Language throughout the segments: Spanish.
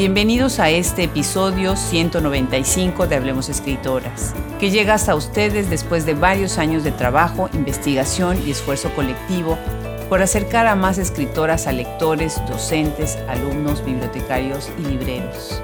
Bienvenidos a este episodio 195 de Hablemos Escritoras, que llega hasta ustedes después de varios años de trabajo, investigación y esfuerzo colectivo por acercar a más escritoras a lectores, docentes, alumnos, bibliotecarios y libreros.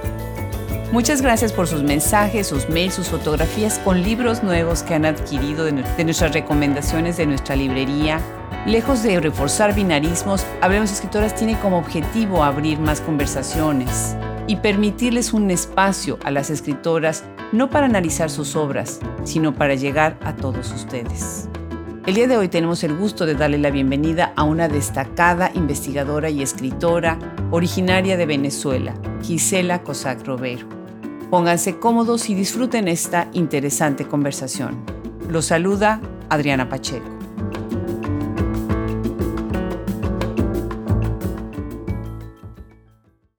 Muchas gracias por sus mensajes, sus mails, sus fotografías con libros nuevos que han adquirido de, nuestras recomendaciones de nuestra librería. Lejos de reforzar binarismos, Hablemos Escritoras tiene como objetivo abrir más conversaciones y permitirles un espacio a las escritoras no para analizar sus obras, sino para llegar a todos ustedes. El día de hoy tenemos el gusto de darle la bienvenida a una destacada investigadora y escritora originaria de Venezuela, Gisela Cosac Robero. Pónganse cómodos y disfruten esta interesante conversación. Los saluda Adriana Pacheco.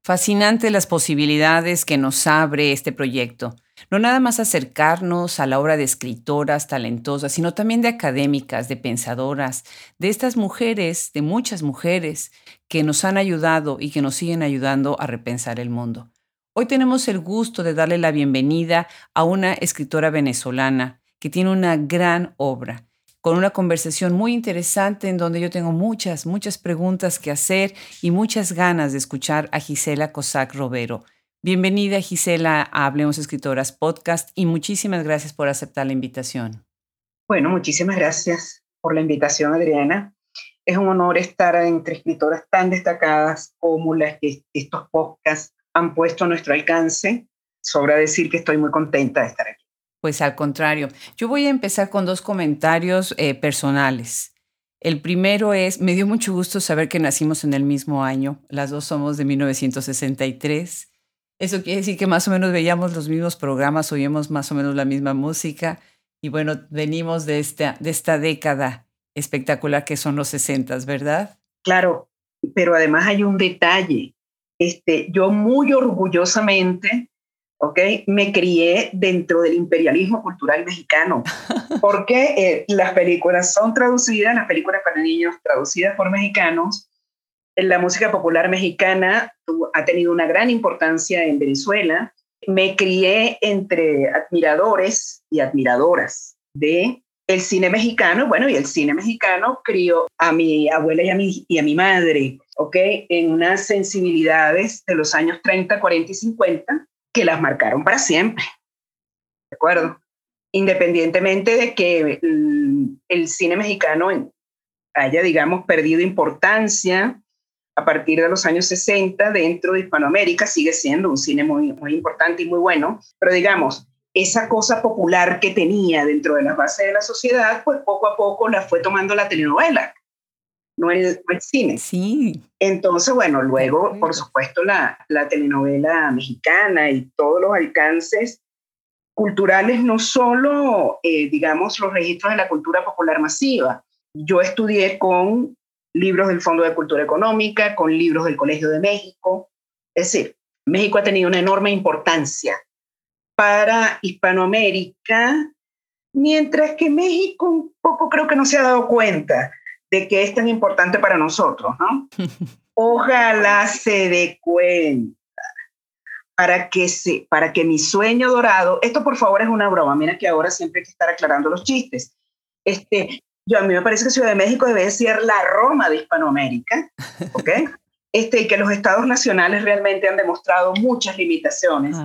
Fascinante las posibilidades que nos abre este proyecto. No nada más acercarnos a la obra de escritoras talentosas, sino también de académicas, de pensadoras, de estas mujeres, de muchas mujeres que nos han ayudado y que nos siguen ayudando a repensar el mundo. Hoy tenemos el gusto de darle la bienvenida a una escritora venezolana que tiene una gran obra, con una conversación muy interesante en donde yo tengo muchas, muchas preguntas que hacer y muchas ganas de escuchar a Gisela Cosac Robero. Bienvenida Gisela a Hablemos Escritoras Podcast y muchísimas gracias por aceptar la invitación. Bueno, muchísimas gracias por la invitación Adriana. Es un honor estar entre escritoras tan destacadas como las que estos podcasts han puesto a nuestro alcance. Sobra decir que estoy muy contenta de estar aquí. Pues al contrario, yo voy a empezar con dos comentarios eh, personales. El primero es, me dio mucho gusto saber que nacimos en el mismo año. Las dos somos de 1963. Eso quiere decir que más o menos veíamos los mismos programas, oíamos más o menos la misma música. Y bueno, venimos de esta, de esta década espectacular que son los 60, ¿verdad? Claro, pero además hay un detalle. Este, yo muy orgullosamente, ¿ok? Me crié dentro del imperialismo cultural mexicano, porque eh, las películas son traducidas, las películas para niños traducidas por mexicanos. La música popular mexicana ha tenido una gran importancia en Venezuela. Me crié entre admiradores y admiradoras de el cine mexicano, bueno, y el cine mexicano crió a mi abuela y a mi, y a mi madre, ¿ok? En unas sensibilidades de los años 30, 40 y 50 que las marcaron para siempre, ¿de acuerdo? Independientemente de que el, cine mexicano haya, digamos, perdido importancia a partir de los años 60 dentro de Hispanoamérica, sigue siendo un cine muy, muy importante y muy bueno, pero digamos, esa cosa popular que tenía dentro de las bases de la sociedad, pues poco a poco la fue tomando la telenovela, no el, cine. Sí. Entonces, bueno, luego, por supuesto, la, la telenovela mexicana y todos los alcances culturales, no solo, eh, digamos, los registros de la cultura popular masiva. Yo estudié con libros del Fondo de Cultura Económica, con libros del Colegio de México. Es decir, México ha tenido una enorme importancia para Hispanoamérica, mientras que México un poco creo que no se ha dado cuenta de que es tan importante para nosotros, ¿no? Ojalá se dé cuenta para que, se, para que mi sueño dorado, esto por favor es una broma, mira que ahora siempre hay que estar aclarando los chistes. Este, yo a mí me parece que Ciudad de México debe ser la Roma de Hispanoamérica, ¿ok? Este, y que los estados nacionales realmente han demostrado muchas limitaciones.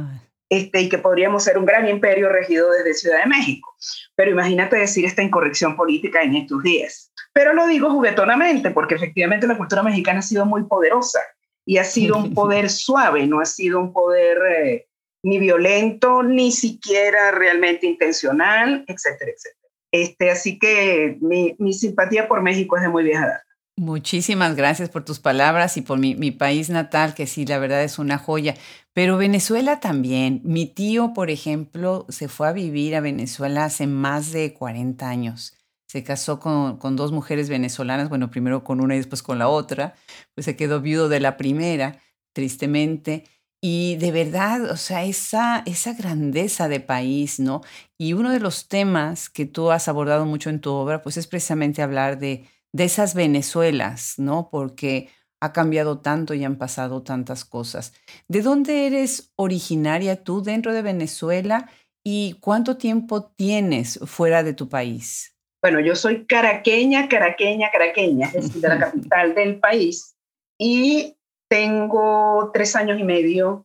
Este, y que podríamos ser un gran imperio regido desde Ciudad de México. Pero imagínate decir esta incorrección política en estos días. Pero lo digo juguetonamente, porque efectivamente la cultura mexicana ha sido muy poderosa y ha sido un poder suave, no ha sido un poder eh, ni violento, ni siquiera realmente intencional, etcétera, etcétera. Este, así que mi, mi simpatía por México es de muy vieja data. Muchísimas gracias por tus palabras y por mi, mi, país natal, que sí, la verdad es una joya. Pero Venezuela también. Mi tío, por ejemplo, se fue a vivir a Venezuela hace más de 40 años. Se casó con, con dos mujeres venezolanas, bueno, primero con una y después con la otra. Pues se quedó viudo de la primera, tristemente. Y de verdad, o sea, esa, esa grandeza de país, ¿no? Y uno de los temas que tú has abordado mucho en tu obra, pues es precisamente hablar de de esas Venezuelas, ¿no? Porque ha cambiado tanto y han pasado tantas cosas. ¿De dónde eres originaria tú dentro de Venezuela y cuánto tiempo tienes fuera de tu país? Bueno, yo soy caraqueña, caraqueña, caraqueña, es decir, de la capital del país y tengo tres años y medio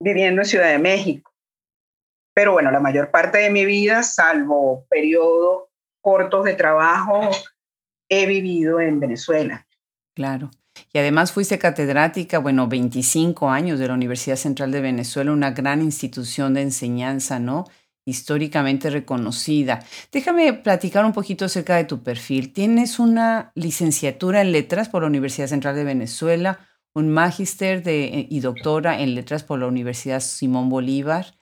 viviendo en Ciudad de México. Pero bueno, la mayor parte de mi vida, salvo periodos cortos de trabajo, he vivido en Venezuela. Claro. Y además fuiste catedrática, bueno, 25 años de la Universidad Central de Venezuela, una gran institución de enseñanza, ¿no? Históricamente reconocida. Déjame platicar un poquito acerca de tu perfil. Tienes una licenciatura en letras por la Universidad Central de Venezuela, un magíster y doctora en letras por la Universidad Simón Bolívar.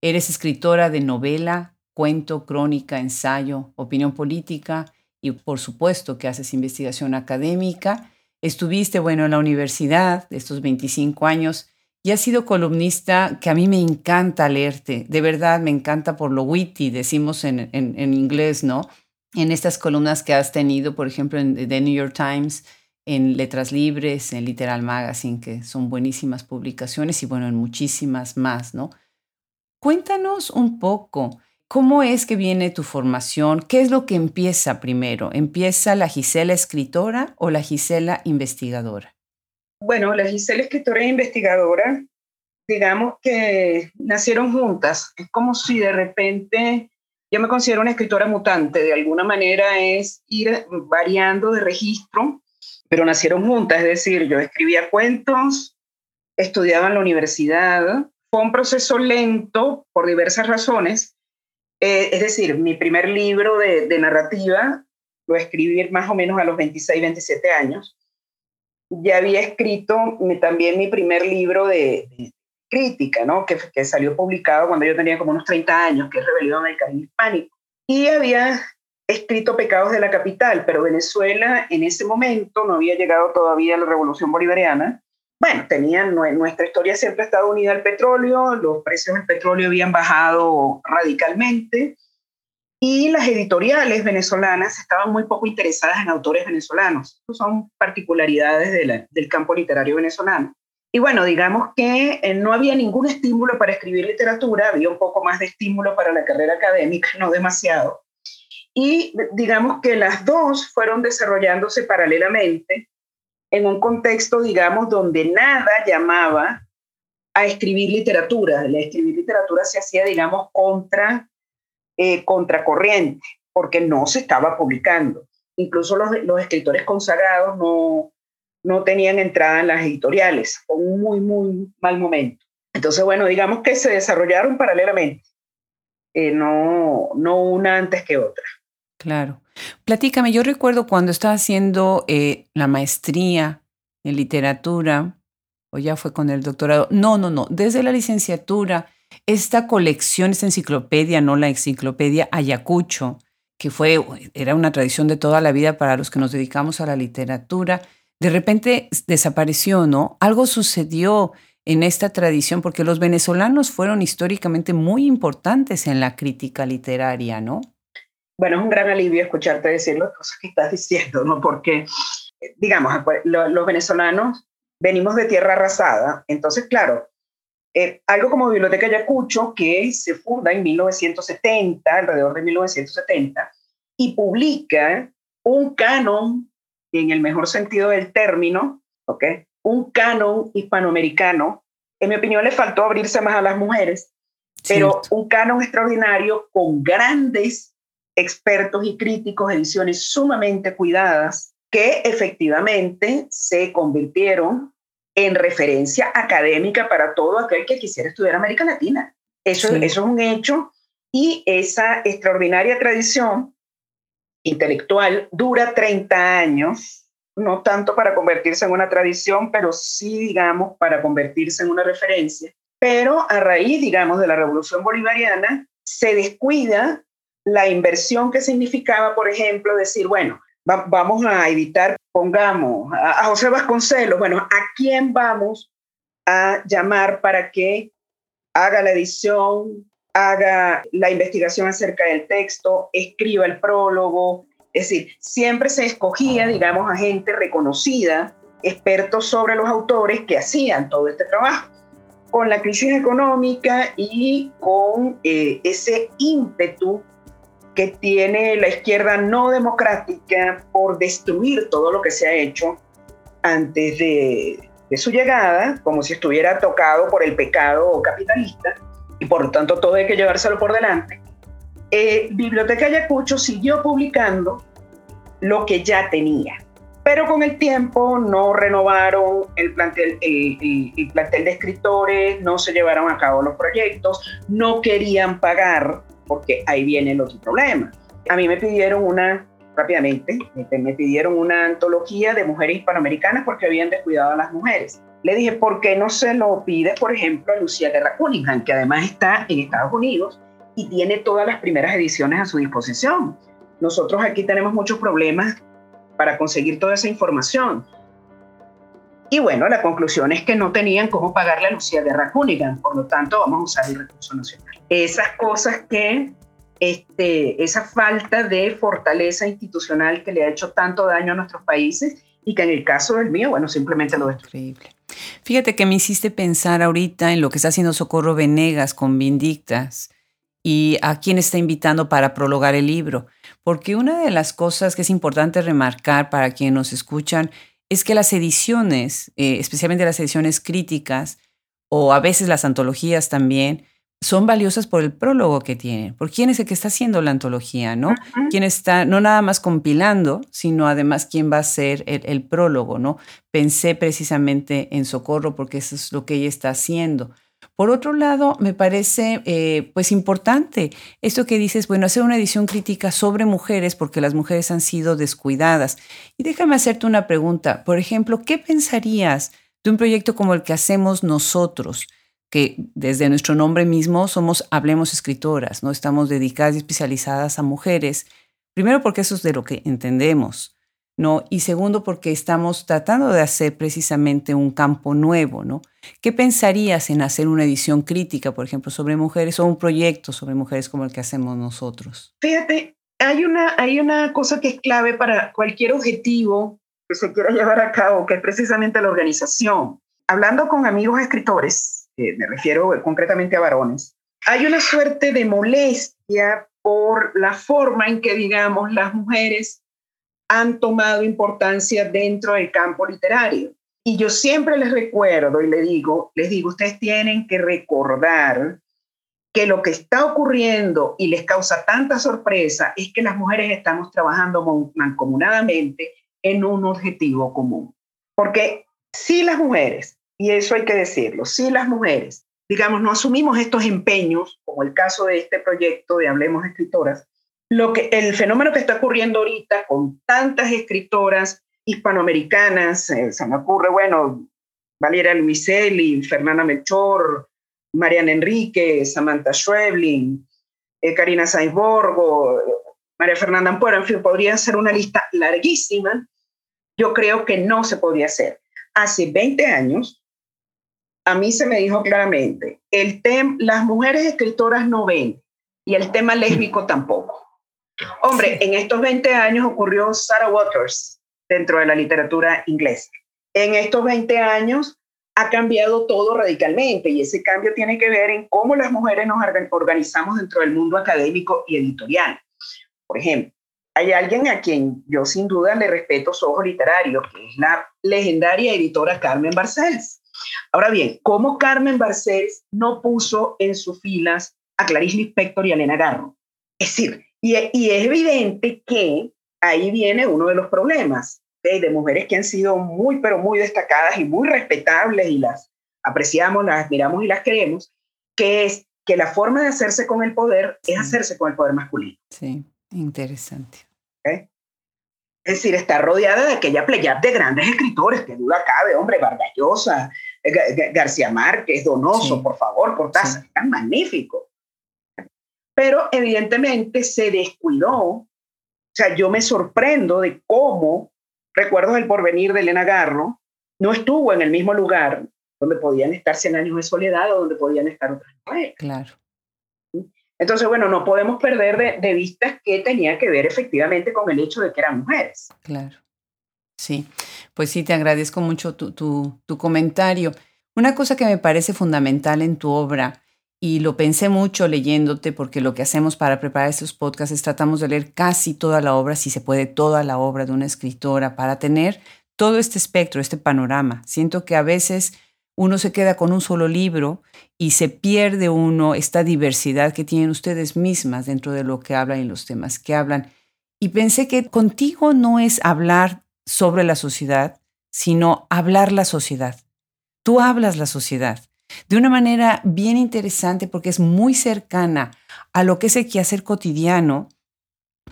Eres escritora de novela, cuento, crónica, ensayo, opinión política y por supuesto que haces investigación académica. Estuviste, bueno, en la universidad estos 25 años y has sido columnista que a mí me encanta leerte. De verdad, me encanta por lo witty, decimos en, en inglés, ¿no? En estas columnas que has tenido, por ejemplo, en The New York Times, en Letras Libres, en Literal Magazine, que son buenísimas publicaciones y bueno, en muchísimas más, ¿no? Cuéntanos un poco, ¿cómo es que viene tu formación? ¿Qué es lo que empieza primero? ¿Empieza la Gisela escritora o la Gisela investigadora? Bueno, la Gisela escritora e investigadora, digamos que nacieron juntas. Es como si de repente yo me considero una escritora mutante, de alguna manera es ir variando de registro pero nacieron juntas, es decir, yo escribía cuentos, estudiaba en la universidad, fue un proceso lento por diversas razones, eh, es decir, mi primer libro de, narrativa lo escribí más o menos a los 26, 27 años. Ya había escrito también mi primer libro de, crítica, ¿no? Que, salió publicado cuando yo tenía como unos 30 años, que es Rebelión del Caribe Hispánico. Y había escrito Pecados de la Capital, pero Venezuela en ese momento no había llegado todavía a la revolución bolivariana. Bueno, tenían, nuestra historia siempre ha estado unida al petróleo, los precios del petróleo habían bajado radicalmente y las editoriales venezolanas estaban muy poco interesadas en autores venezolanos. son particularidades del campo literario venezolano. Y bueno, digamos que eh, no había ningún estímulo para escribir literatura, había un poco más de estímulo para la carrera académica, no demasiado. Y digamos que las dos fueron desarrollándose paralelamente en un contexto, digamos, donde nada llamaba a escribir literatura. La escribir literatura se hacía, digamos, contra, eh, contracorriente, porque no se estaba publicando. Incluso los, los escritores consagrados no, no tenían entrada en las editoriales. Fue un muy, muy mal momento. Entonces, bueno, digamos que se desarrollaron paralelamente, eh, no, no una antes que otra. Claro. Platícame, yo recuerdo cuando estaba haciendo eh, la maestría en literatura, o ya fue con el doctorado, no, no, no, desde la licenciatura, esta colección, esta enciclopedia, no la enciclopedia Ayacucho, que fue, era una tradición de toda la vida para los que nos dedicamos a la literatura, de repente desapareció, ¿no? Algo sucedió en esta tradición, porque los venezolanos fueron históricamente muy importantes en la crítica literaria, ¿no? bueno, es un gran alivio escucharte decir las cosas que estás diciendo, ¿no? Porque, digamos, pues, los venezolanos venimos de tierra arrasada, entonces, claro, eh, algo como Biblioteca Ayacucho, que se funda en 1970, alrededor de 1970, y publica un canon, en el mejor sentido del término, ¿ok? Un canon hispanoamericano. En mi opinión, le faltó abrirse más a las mujeres, pero un canon extraordinario con grandes expertos y críticos, ediciones sumamente cuidadas que efectivamente se convirtieron en referencia académica para todo aquel que quisiera estudiar América Latina. Eso, eso es un hecho y esa extraordinaria tradición intelectual dura 30 años, no tanto para convertirse en una tradición, pero sí, digamos, para convertirse en una referencia. Pero a raíz, digamos, de la revolución bolivariana, se descuida la inversión que significaba, por ejemplo, decir, bueno, vamos a evitar, pongamos a, José Vasconcelos, bueno, ¿a quién vamos a llamar para que haga la edición, haga la investigación acerca del texto, escriba el prólogo? Es decir, siempre se escogía, digamos, a gente reconocida expertos sobre los autores que hacían todo este trabajo. Con la crisis económica y con eh, ese ímpetu que tiene la izquierda no democrática por destruir todo lo que se ha hecho antes de, su llegada, como si estuviera tocado por el pecado capitalista, y por lo tanto todo hay que llevárselo por delante, eh, Biblioteca Ayacucho siguió publicando lo que ya tenía. Pero con el tiempo no renovaron el plantel, el, plantel de escritores, no se llevaron a cabo los proyectos, no querían pagar, porque ahí viene el otro problema. A mí me pidieron una, rápidamente, me pidieron una antología de mujeres hispanoamericanas porque habían descuidado a las mujeres. Le dije, ¿por qué no se lo pide, por ejemplo, a Lucía Guerra Cunningham, que además está en Estados Unidos y tiene todas las primeras ediciones a su disposición? Nosotros aquí tenemos muchos problemas para conseguir toda esa información. Y bueno, la conclusión es que no tenían cómo pagarle a Lucía Guerra Cunningham, por lo tanto vamos a usar el recurso nacional. Esas cosas que, este, esa falta de fortaleza institucional que le ha hecho tanto daño a nuestros países y que en el caso del mío, bueno, simplemente lo destruye. Fíjate que me hiciste pensar ahorita en lo que está haciendo Socorro Venegas con Vindictas y a quién está invitando para prologar el libro. Porque una de las cosas que es importante remarcar para quienes nos escuchan es que las ediciones, eh, especialmente las ediciones críticas o a veces las antologías también, son valiosas por el prólogo que tienen, por quién es el que está haciendo la antología, ¿no? Quién está no nada más compilando, sino además quién va a ser el, el, prólogo, ¿no? Pensé precisamente en Socorro porque eso es lo que ella está haciendo. Por otro lado, me parece eh, pues importante esto que dices, bueno, hacer una edición crítica sobre mujeres porque las mujeres han sido descuidadas. Y déjame hacerte una pregunta. Por ejemplo, ¿qué pensarías de un proyecto como el que hacemos nosotros? que desde nuestro nombre mismo somos Hablemos Escritoras, ¿no? Estamos dedicadas y especializadas a mujeres, primero porque eso es de lo que entendemos, ¿no? Y segundo, porque estamos tratando de hacer precisamente un campo nuevo, ¿no? ¿Qué pensarías en hacer una edición crítica, por ejemplo, sobre mujeres o un proyecto sobre mujeres como el que hacemos nosotros? Fíjate, hay una, hay una cosa que es clave para cualquier objetivo que se quiera llevar a cabo, que es precisamente la organización. Hablando con amigos escritores, me refiero concretamente a varones, hay una suerte de molestia por la forma en que, digamos, las mujeres han tomado importancia dentro del campo literario. Y yo siempre les recuerdo y les digo, les digo, ustedes tienen que recordar que lo que está ocurriendo y les causa tanta sorpresa es que las mujeres estamos trabajando mancomunadamente en un objetivo común. Porque si las mujeres, y eso hay que decirlo, si las mujeres, digamos, no asumimos estos empeños, como el caso de este proyecto de Hablemos Escritoras, lo que, el fenómeno que está ocurriendo ahorita con tantas escritoras hispanoamericanas, eh, se me ocurre, bueno, Valeria Luiselli, Fernanda Melchor, Mariana Enrique, Samantha Schwebling, eh, Karina Sainz-Borgo, María Fernanda Ampuero, en fin, podría ser una lista larguísima. Yo creo que no se podía hacer. Hace 20 años, a mí se me dijo claramente, el tem las mujeres escritoras no ven y el tema lésbico tampoco. Hombre, en estos 20 años ocurrió Sarah Waters dentro de la literatura inglesa. En estos 20 años ha cambiado todo radicalmente y ese cambio tiene que ver en cómo las mujeres nos organizamos dentro del mundo académico y editorial. Por ejemplo, hay alguien a quien yo sin duda le respeto su ojo literario, que es la legendaria editora Carmen Barcels. Ahora bien, ¿cómo Carmen Barcels no puso en sus filas a Clarice Lispector y a Elena Garro? Es decir, y, es evidente que ahí viene uno de los problemas de mujeres que han sido muy, pero muy destacadas y muy respetables y las apreciamos, las admiramos y las queremos, que es que la forma de hacerse con el poder es hacerse con el poder masculino. Sí, interesante. Es decir, está rodeada de aquella playa de grandes escritores, que duda cabe, hombre, Vargallosa, García Márquez, Donoso, por favor, Cortázar, tan magnífico pero evidentemente se descuidó. O sea, yo me sorprendo de cómo Recuerdos del Porvenir de Elena Garro no estuvo en el mismo lugar donde podían estar Cien años de soledad o donde podían estar otras mujeres. Claro. Entonces, bueno, no podemos perder de, de vista que tenía que ver efectivamente con el hecho de que eran mujeres. Claro. Sí. Pues sí, te agradezco mucho tu, tu comentario. Una cosa que me parece fundamental en tu obra, y lo pensé mucho leyéndote, porque lo que hacemos para preparar estos podcasts es tratamos de leer casi toda la obra, si se puede, toda la obra de una escritora, para tener todo este espectro, este panorama. Siento que a veces uno se queda con un solo libro y se pierde uno esta diversidad que tienen ustedes mismas dentro de lo que hablan y los temas que hablan. Y pensé que contigo no es hablar sobre la sociedad, sino hablar la sociedad. Tú hablas la sociedad de una manera bien interesante porque es muy cercana a lo que es el quehacer cotidiano,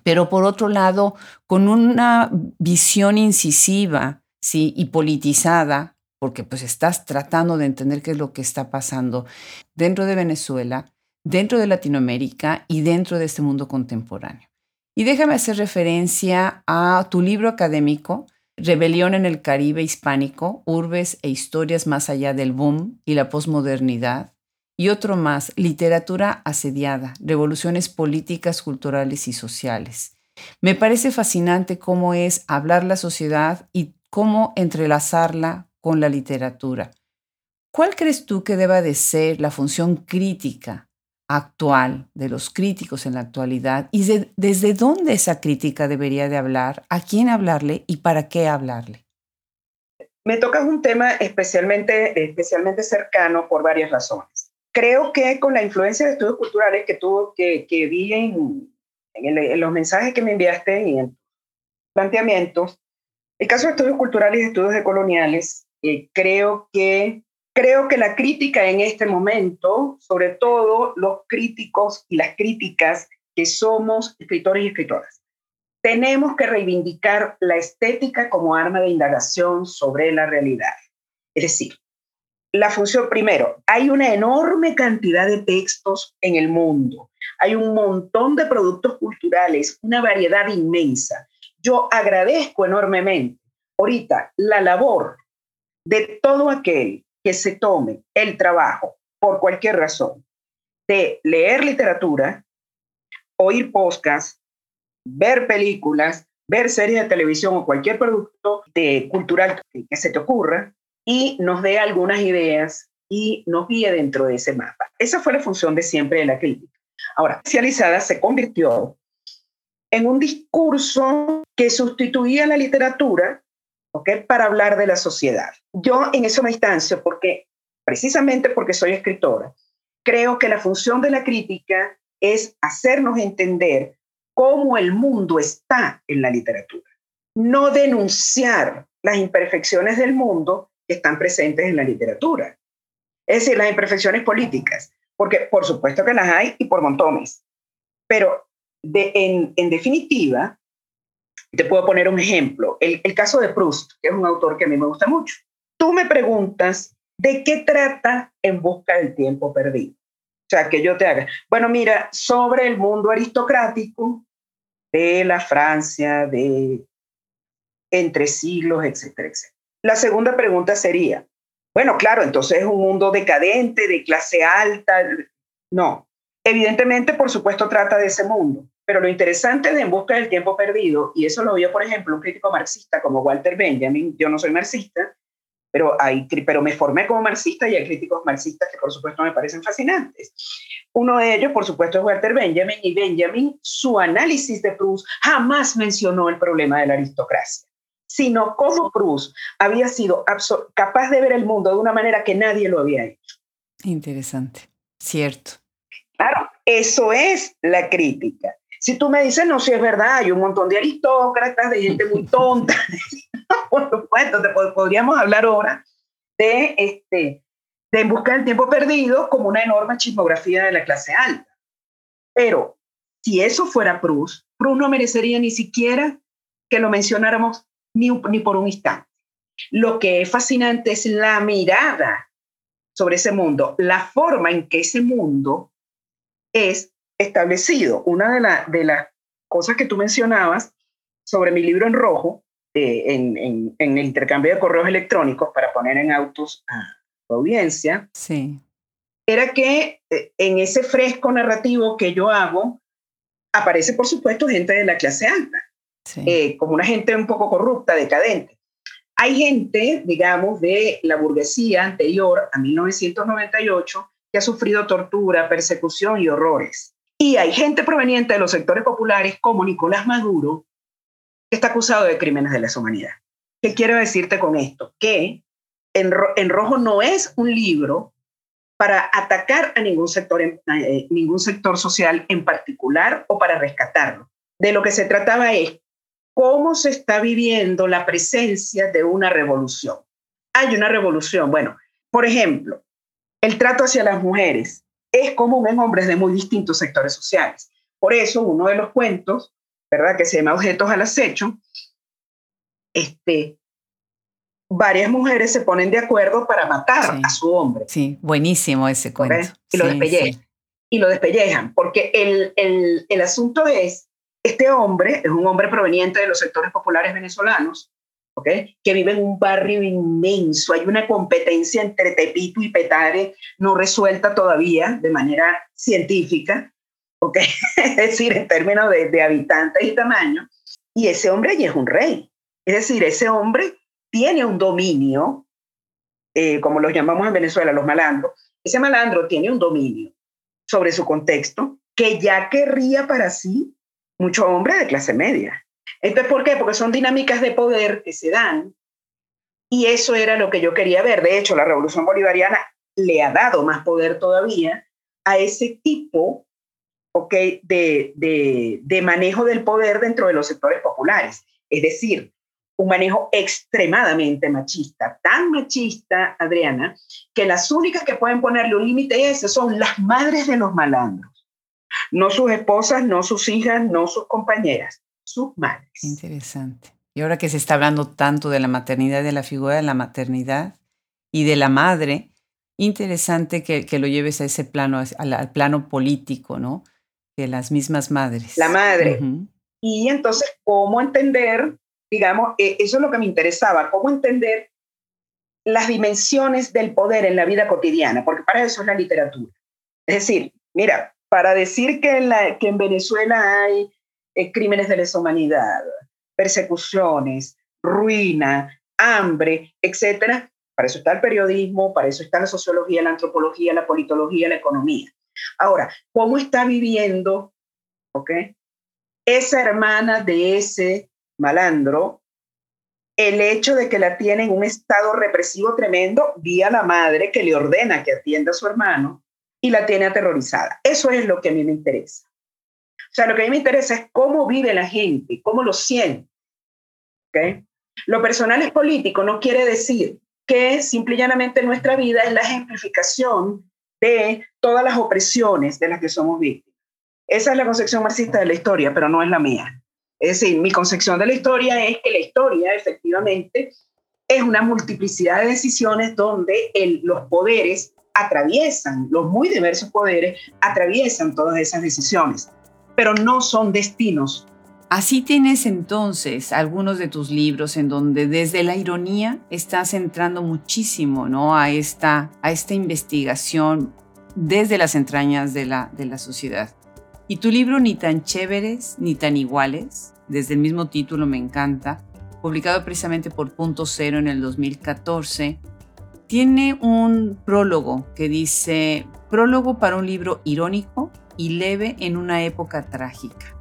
pero por otro lado, con una visión incisiva ¿sí? y politizada, porque pues estás tratando de entender qué es lo que está pasando dentro de Venezuela, dentro de Latinoamérica y dentro de este mundo contemporáneo. Y déjame hacer referencia a tu libro académico, Rebelión en el Caribe Hispánico, Urbes e Historias más allá del boom y la posmodernidad, y otro más, Literatura asediada, Revoluciones políticas, culturales y sociales. Me parece fascinante cómo es hablar la sociedad y cómo entrelazarla con la literatura. ¿Cuál crees tú que deba de ser la función crítica actual de los críticos en la actualidad y desde dónde esa crítica debería de hablar, a quién hablarle y para qué hablarle. Me tocas un tema especialmente, especialmente cercano por varias razones. Creo que con la influencia de estudios culturales que, tuvo, que, que vi en, en, los mensajes que me enviaste y en planteamientos, el caso de estudios culturales y estudios de coloniales, eh, creo que Creo que la crítica en este momento, sobre todo los críticos y las críticas que somos escritores y escritoras, tenemos que reivindicar la estética como arma de indagación sobre la realidad. Es decir, la función, primero, hay una enorme cantidad de textos en el mundo, hay un montón de productos culturales, una variedad inmensa. Yo agradezco enormemente ahorita la labor de todo aquel que se tome el trabajo, por cualquier razón, de leer literatura, oír podcasts, ver películas, ver series de televisión o cualquier producto de cultural que se te ocurra y nos dé algunas ideas y nos guíe dentro de ese mapa. Esa fue la función de siempre de la crítica. Ahora, especializada se convirtió en un discurso que sustituía la literatura para hablar de la sociedad. Yo en eso me distancio porque, precisamente porque soy escritora, creo que la función de la crítica es hacernos entender cómo el mundo está en la literatura, no denunciar las imperfecciones del mundo que están presentes en la literatura. Es decir, las imperfecciones políticas, porque por supuesto que las hay y por montones, pero en definitiva, te puedo poner un ejemplo, el, caso de Proust, que es un autor que a mí me gusta mucho. Tú me preguntas, ¿de qué trata En busca del tiempo perdido? O sea, que yo te haga, bueno, mira, sobre el mundo aristocrático de la Francia, de entre siglos, etcétera, etcétera. La segunda pregunta sería, bueno, claro, entonces es un mundo decadente, de clase alta. No, evidentemente, por supuesto, trata de ese mundo, pero lo interesante de En Busca del Tiempo Perdido, y eso lo vio, por ejemplo, un crítico marxista como Walter Benjamin, yo no soy marxista, pero, hay, pero me formé como marxista y hay críticos marxistas que por supuesto me parecen fascinantes. Uno de ellos, por supuesto, es Walter Benjamin, y Benjamin, su análisis de Proust jamás mencionó el problema de la aristocracia, sino cómo Proust había sido capaz de ver el mundo de una manera que nadie lo había hecho. Interesante, cierto. Claro, eso es la crítica. Si tú me dices, no, si es verdad, hay un montón de aristócratas, de gente muy tonta, por supuesto, te podríamos hablar ahora de, este, de En Busca del Tiempo Perdido como una enorme chismografía de la clase alta. Pero si eso fuera Proust, Proust no merecería ni siquiera que lo mencionáramos ni, ni por un instante. Lo que es fascinante es la mirada sobre ese mundo, la forma en que ese mundo es establecido. Una de, de las cosas que tú mencionabas sobre mi libro en rojo, eh, en, el intercambio de correos electrónicos para poner en autos a tu audiencia, sí. era que eh, en ese fresco narrativo que yo hago, aparece, por supuesto, gente de la clase alta, eh, como una gente un poco corrupta, decadente. Hay gente, digamos, de la burguesía anterior a 1998 que ha sufrido tortura, persecución y horrores. Y hay gente proveniente de los sectores populares como Nicolás Maduro, que está acusado de crímenes de lesa humanidad. ¿Qué quiero decirte con esto? Que en, Rojo no es un libro para atacar a ningún sector, eh, ningún sector social en particular o para rescatarlo. De lo que se trataba es cómo se está viviendo la presencia de una revolución. Hay una revolución. Bueno, por ejemplo, el trato hacia las mujeres es común en hombres de muy distintos sectores sociales. Por eso, uno de los cuentos, ¿verdad?, que se llama Objetos al acecho, este, varias mujeres se ponen de acuerdo para matar a su hombre. Sí, buenísimo ese cuento. Y lo despellejan. Y lo despellejan, porque el, el, el asunto es este hombre es un hombre proveniente de los sectores populares venezolanos, ¿okay? que vive en un barrio inmenso. Hay una competencia entre Tepito y Petare no resuelta todavía de manera científica, ¿okay? es decir, en términos de, de habitantes y tamaño. Y ese hombre allí es un rey. Es decir, ese hombre tiene un dominio, eh, como los llamamos en Venezuela, los malandros. Ese malandro tiene un dominio sobre su contexto que ya querría para sí mucho hombre de clase media. Entonces, ¿por qué? Porque son dinámicas de poder que se dan y eso era lo que yo quería ver. De hecho, la revolución bolivariana le ha dado más poder todavía a ese tipo okay, de, de, de manejo del poder dentro de los sectores populares. Es decir, un manejo extremadamente machista, tan machista, Adriana, que las únicas que pueden ponerle un límite a ese son las madres de los malandros no sus esposas, no sus hijas, no sus compañeras, sus madres. Interesante. Y ahora que se está hablando tanto de la maternidad, de la figura de la maternidad y de la madre, interesante que, lo lleves a ese plano, al, plano político, ¿no? De las mismas madres. La madre. Y entonces, ¿cómo entender, digamos, e, eso es lo que me interesaba, cómo entender las dimensiones del poder en la vida cotidiana, porque para eso es la literatura. Es decir, mira, para decir que en, la, que en Venezuela hay eh, crímenes de lesa humanidad, persecuciones, ruina, hambre, etcétera, para eso está el periodismo, para eso está la sociología, la antropología, la politología, la economía. Ahora, ¿cómo está viviendo okay, esa hermana de ese malandro el hecho de que la tiene en un estado represivo tremendo vía la madre que le ordena que atienda a su hermano y la tiene aterrorizada. Eso es lo que a mí me interesa. O sea, lo que a mí me interesa es cómo vive la gente, cómo lo siente. ¿Okay? Lo personal es político, no quiere decir que simple y llanamente nuestra vida es la ejemplificación de todas las opresiones de las que somos víctimas. Esa es la concepción marxista de la historia, pero no es la mía. Es decir, mi concepción de la historia es que la historia efectivamente es una multiplicidad de decisiones donde el, los poderes atraviesan, los muy diversos poderes atraviesan todas esas decisiones, pero no son destinos. Así tienes entonces algunos de tus libros en donde desde la ironía estás entrando muchísimo ¿no? a, esta, a esta investigación desde las entrañas de la, de la sociedad. Y tu libro Ni tan chéveres ni tan iguales, desde el mismo título me encanta, publicado precisamente por Punto Cero en el 2014, tiene un prólogo que dice, prólogo para un libro irónico y leve en una época trágica.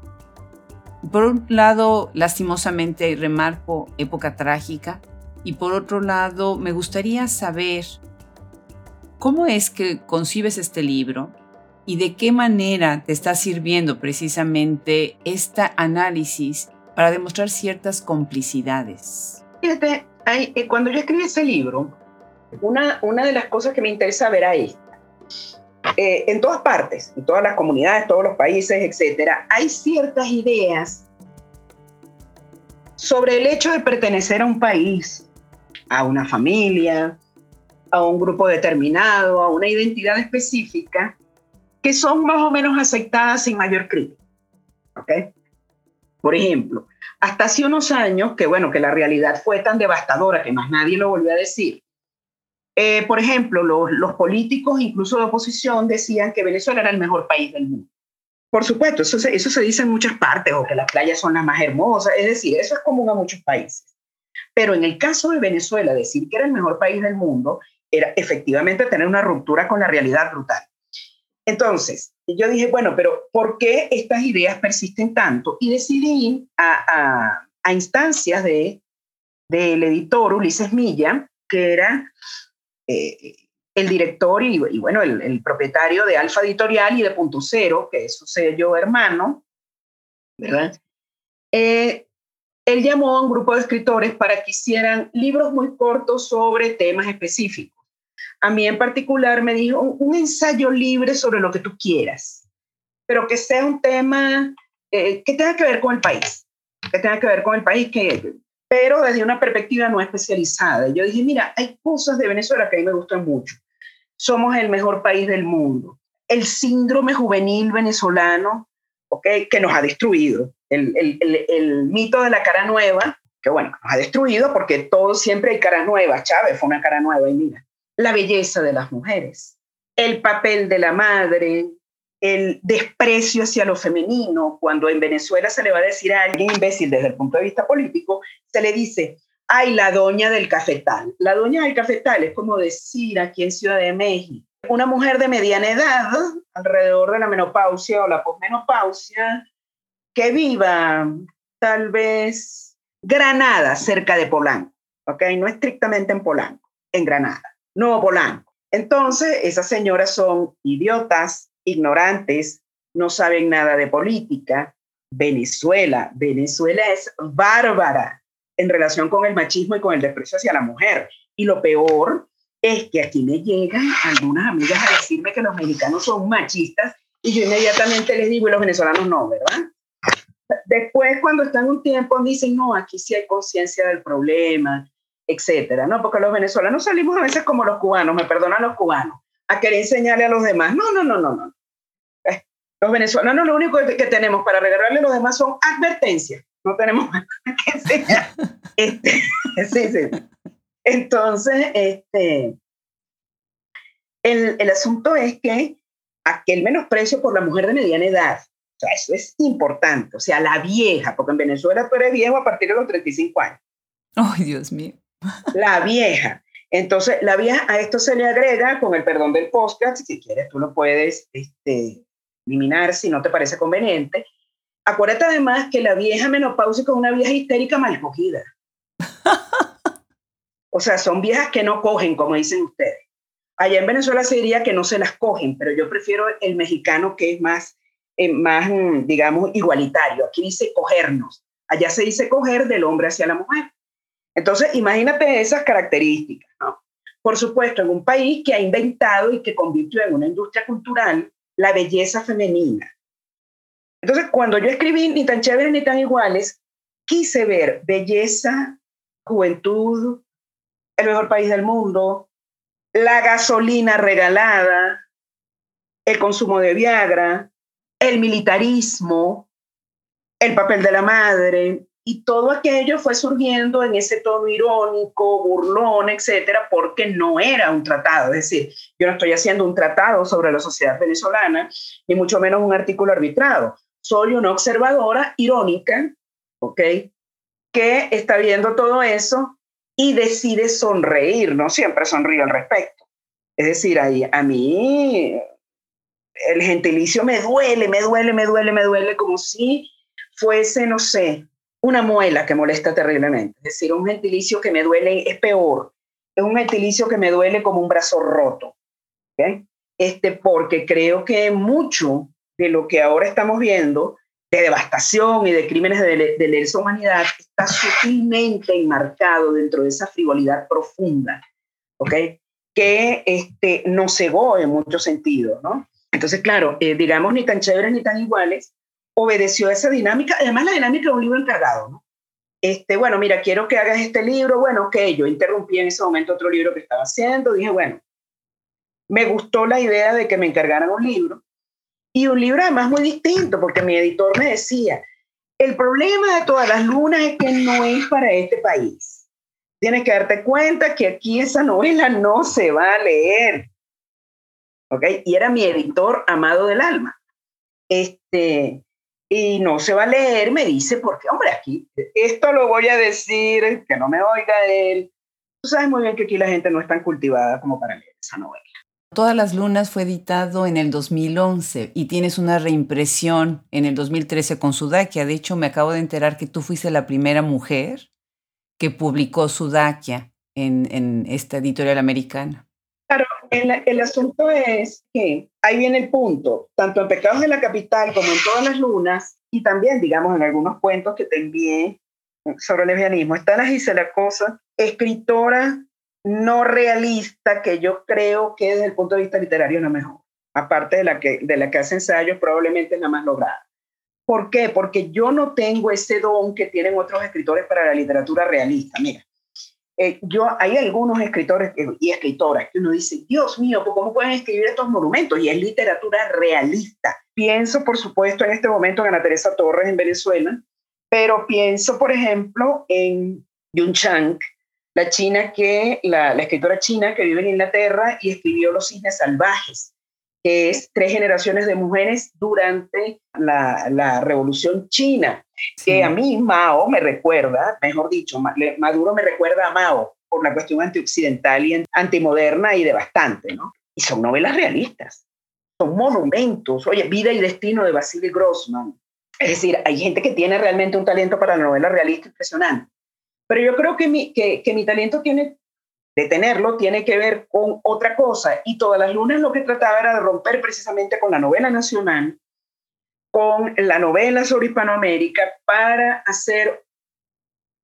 Por un lado, lastimosamente remarco época trágica y por otro lado, me gustaría saber cómo es que concibes este libro y de qué manera te está sirviendo precisamente este análisis para demostrar ciertas complicidades. Fíjate, eh, cuando yo escribí ese libro, una, una de las cosas que me interesa ver ahí, eh, en todas partes, en todas las comunidades, todos los países, etcétera, hay ciertas ideas sobre el hecho de pertenecer a un país, a una familia, a un grupo determinado, a una identidad específica, que son más o menos aceptadas sin mayor crítica. ¿okay? Por ejemplo, hasta hace unos años, que bueno, que la realidad fue tan devastadora que más nadie lo volvió a decir, eh, por ejemplo, los, políticos, incluso de oposición, decían que Venezuela era el mejor país del mundo. Por supuesto, eso se, eso se dice en muchas partes, o que las playas son las más hermosas, es decir, eso es común a muchos países. Pero en el caso de Venezuela, decir que era el mejor país del mundo era efectivamente tener una ruptura con la realidad brutal. Entonces, yo dije, bueno, pero ¿por qué estas ideas persisten tanto? Y decidí a, a, instancias de, del editor Ulises Milla, que era eh, el director y, bueno, el, propietario de Alfa Editorial y de Punto Cero, que es su sello hermano, ¿verdad? Eh, él llamó a un grupo de escritores para que hicieran libros muy cortos sobre temas específicos. A mí en particular me dijo un ensayo libre sobre lo que tú quieras, pero que sea un tema eh, que tenga que ver con el país, que tenga que ver con el país, que, pero desde una perspectiva no especializada. Yo dije, mira, hay cosas de Venezuela que a mí me gustan mucho. Somos el mejor país del mundo. El síndrome juvenil venezolano, okay, que nos ha destruido. El, mito de la cara nueva, que bueno, nos ha destruido porque todo siempre hay caras nuevas. Chávez fue una cara nueva y mira. La belleza de las mujeres, el papel de la madre, el desprecio hacia lo femenino, cuando en Venezuela se le va a decir a alguien imbécil desde el punto de vista político, se le dice, ay, la doña del cafetal. La doña del cafetal es como decir aquí en Ciudad de México, una mujer de mediana edad, alrededor de la menopausia o la posmenopausia, que viva tal vez Granada, cerca de Polanco, ¿ok? No estrictamente en Polanco, en Granada, no Polanco. Entonces, esas señoras son idiotas, ignorantes, no saben nada de política. Venezuela, Venezuela es bárbara en relación con el machismo y con el desprecio hacia la mujer. Y lo peor es que aquí me llegan algunas amigas a decirme que los mexicanos son machistas y yo inmediatamente les digo, y los venezolanos no, ¿verdad? Después, cuando están un tiempo, dicen, no, aquí sí hay conciencia del problema, etcétera, ¿no? Porque los venezolanos salimos a veces como los cubanos, me perdonan los cubanos, a querer enseñarle a los demás. No, no, no, no, no. Eh, los venezolanos lo único que tenemos para regalarle a los demás son advertencias. No tenemos más que enseñar. Este, sí, sí. Entonces, este, el, el asunto es que aquel menosprecio por la mujer de mediana edad, o sea, eso es importante, o sea, la vieja, porque en Venezuela tú eres viejo a partir de los 35 años. Ay, Dios mío. La vieja. Entonces, la vieja, a esto se le agrega, con el perdón del podcast, si quieres tú lo puedes este, eliminar si no te parece conveniente. Acuérdate además que la vieja menopáusica es una vieja histérica mal cogida. o sea, son viejas que no cogen, como dicen ustedes. Allá en Venezuela se diría que no se las cogen, pero yo prefiero el mexicano que es más, eh, más mm, digamos, igualitario. Aquí dice cogernos. Allá se dice coger del hombre hacia la mujer. Entonces, imagínate esas características. Por supuesto, en un país que ha inventado y que convirtió en una industria cultural la belleza femenina. Entonces, cuando yo escribí Ni tan chéveres ni tan iguales, quise ver belleza, juventud, el mejor país del mundo, la gasolina regalada, el consumo de Viagra, el militarismo, el papel de la madre, y todo aquello fue surgiendo en ese tono irónico, burlón, etcétera, porque no era un tratado. Es decir, yo no estoy haciendo un tratado sobre la sociedad venezolana, ni mucho menos un artículo arbitrado. Soy una observadora irónica, ¿ok? Que está viendo todo eso y decide sonreír, no siempre sonríe al respecto. Es decir, ahí, a mí el gentilicio me duele, me duele, me duele, me duele, como si fuese, no sé, una muela que molesta terriblemente. Es decir, un gentilicio que me duele es peor. Es un gentilicio que me duele como un brazo roto. Este, porque creo que mucho de lo que ahora estamos viendo, de devastación y de crímenes de, de lesa humanidad, está sutilmente enmarcado dentro de esa frivolidad profunda, ¿ok? Que este, nos cegó en muchos sentidos, ¿no? Entonces, claro, eh, digamos, ni tan chéveres ni tan iguales, obedeció esa dinámica, además la dinámica de un libro encargado, ¿no? Este, bueno, mira, quiero que hagas este libro, bueno, ok, yo interrumpí en ese momento otro libro que estaba haciendo, dije, bueno, me gustó la idea de que me encargaran un libro, y un libro además muy distinto, porque mi editor me decía, el problema de todas las lunas es que no es para este país. Tienes que darte cuenta que aquí esa novela no se va a leer. ¿Ok? Y era mi editor amado del alma. Este, y no se va a leer, me dice, porque, hombre, aquí, esto lo voy a decir, que no me oiga él. Tú sabes muy bien que aquí la gente no es tan cultivada como para leer esa novela. Todas las lunas fue editado en el 2011 y tienes una reimpresión en el 2013 con Sudakia. De hecho, me acabo de enterar que tú fuiste la primera mujer que publicó Sudakia en, en esta editorial americana. Claro, el, asunto es que ahí viene el punto, tanto en Pecados de la Capital como en Todas las Lunas, y también, digamos, en algunos cuentos que te envié sobre el lesbianismo, está la Gisela Cosa, escritora no realista que yo creo que desde el punto de vista literario es la mejor. Aparte de la que, de la que hace ensayos, probablemente es la más lograda. ¿Por qué? Porque yo no tengo ese don que tienen otros escritores para la literatura realista. Mira, eh, yo, hay algunos escritores y escritoras que uno dice, Dios mío, ¿cómo pueden escribir estos monumentos? Y es literatura realista. Pienso, por supuesto, en este momento en Ana Teresa Torres en Venezuela, pero pienso, por ejemplo, en Yun Chang, la china que, la, escritora china que vive en Inglaterra y escribió Los cisnes salvajes, que es tres generaciones de mujeres durante la, revolución china, que a mí Mao me recuerda, mejor dicho, Maduro me recuerda a Mao por la cuestión antioccidental y antimoderna y devastante, ¿no? Y son novelas realistas, son monumentos, oye, Vida y Destino de Vasily Grossman. Es decir, hay gente que tiene realmente un talento para la novela realista impresionante. Pero yo creo que mi, que, mi talento tiene, de tenerlo, tiene que ver con otra cosa. Y todas las lunas lo que trataba era de romper precisamente con la novela nacional, con la novela sobre Hispanoamérica, para hacer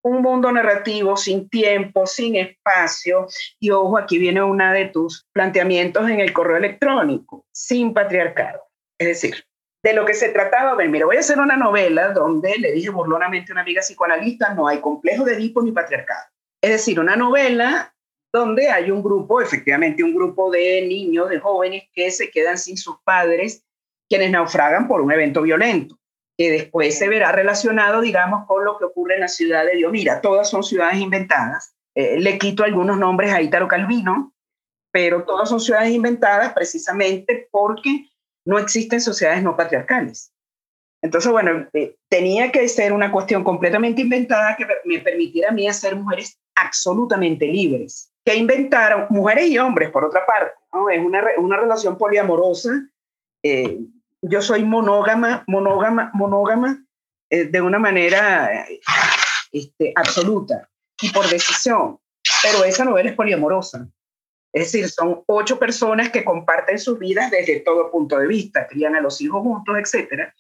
un mundo narrativo sin tiempo, sin espacio. Y ojo, aquí viene una de tus planteamientos en el correo electrónico, sin patriarcado. Es decir, de lo que se trataba, a ver, mira, voy a hacer una novela donde le dije burlonamente a una amiga psicoanalista, no hay complejo de Edipo ni patriarcado. Es decir, una novela donde hay un grupo, efectivamente, un grupo de niños, de jóvenes que se quedan sin sus padres, quienes naufragan por un evento violento, que después se verá relacionado, digamos, con lo que ocurre en la ciudad de Dios. Mira, todas son ciudades inventadas. Eh, le quito algunos nombres a Ítalo Calvino, pero todas son ciudades inventadas precisamente porque no existen sociedades no patriarcales. Entonces, bueno, eh, tenía que ser una cuestión completamente inventada que me permitiera a mí hacer mujeres absolutamente libres, que inventaron mujeres y hombres, por otra parte, ¿no? Es una, una relación poliamorosa. Eh, yo soy monógama, monógama, monógama eh, de una manera este, absoluta y por decisión, pero esa novela es poliamorosa. Es decir, son ocho personas que comparten sus vidas desde todo punto de vista, crían a los hijos juntos, etc.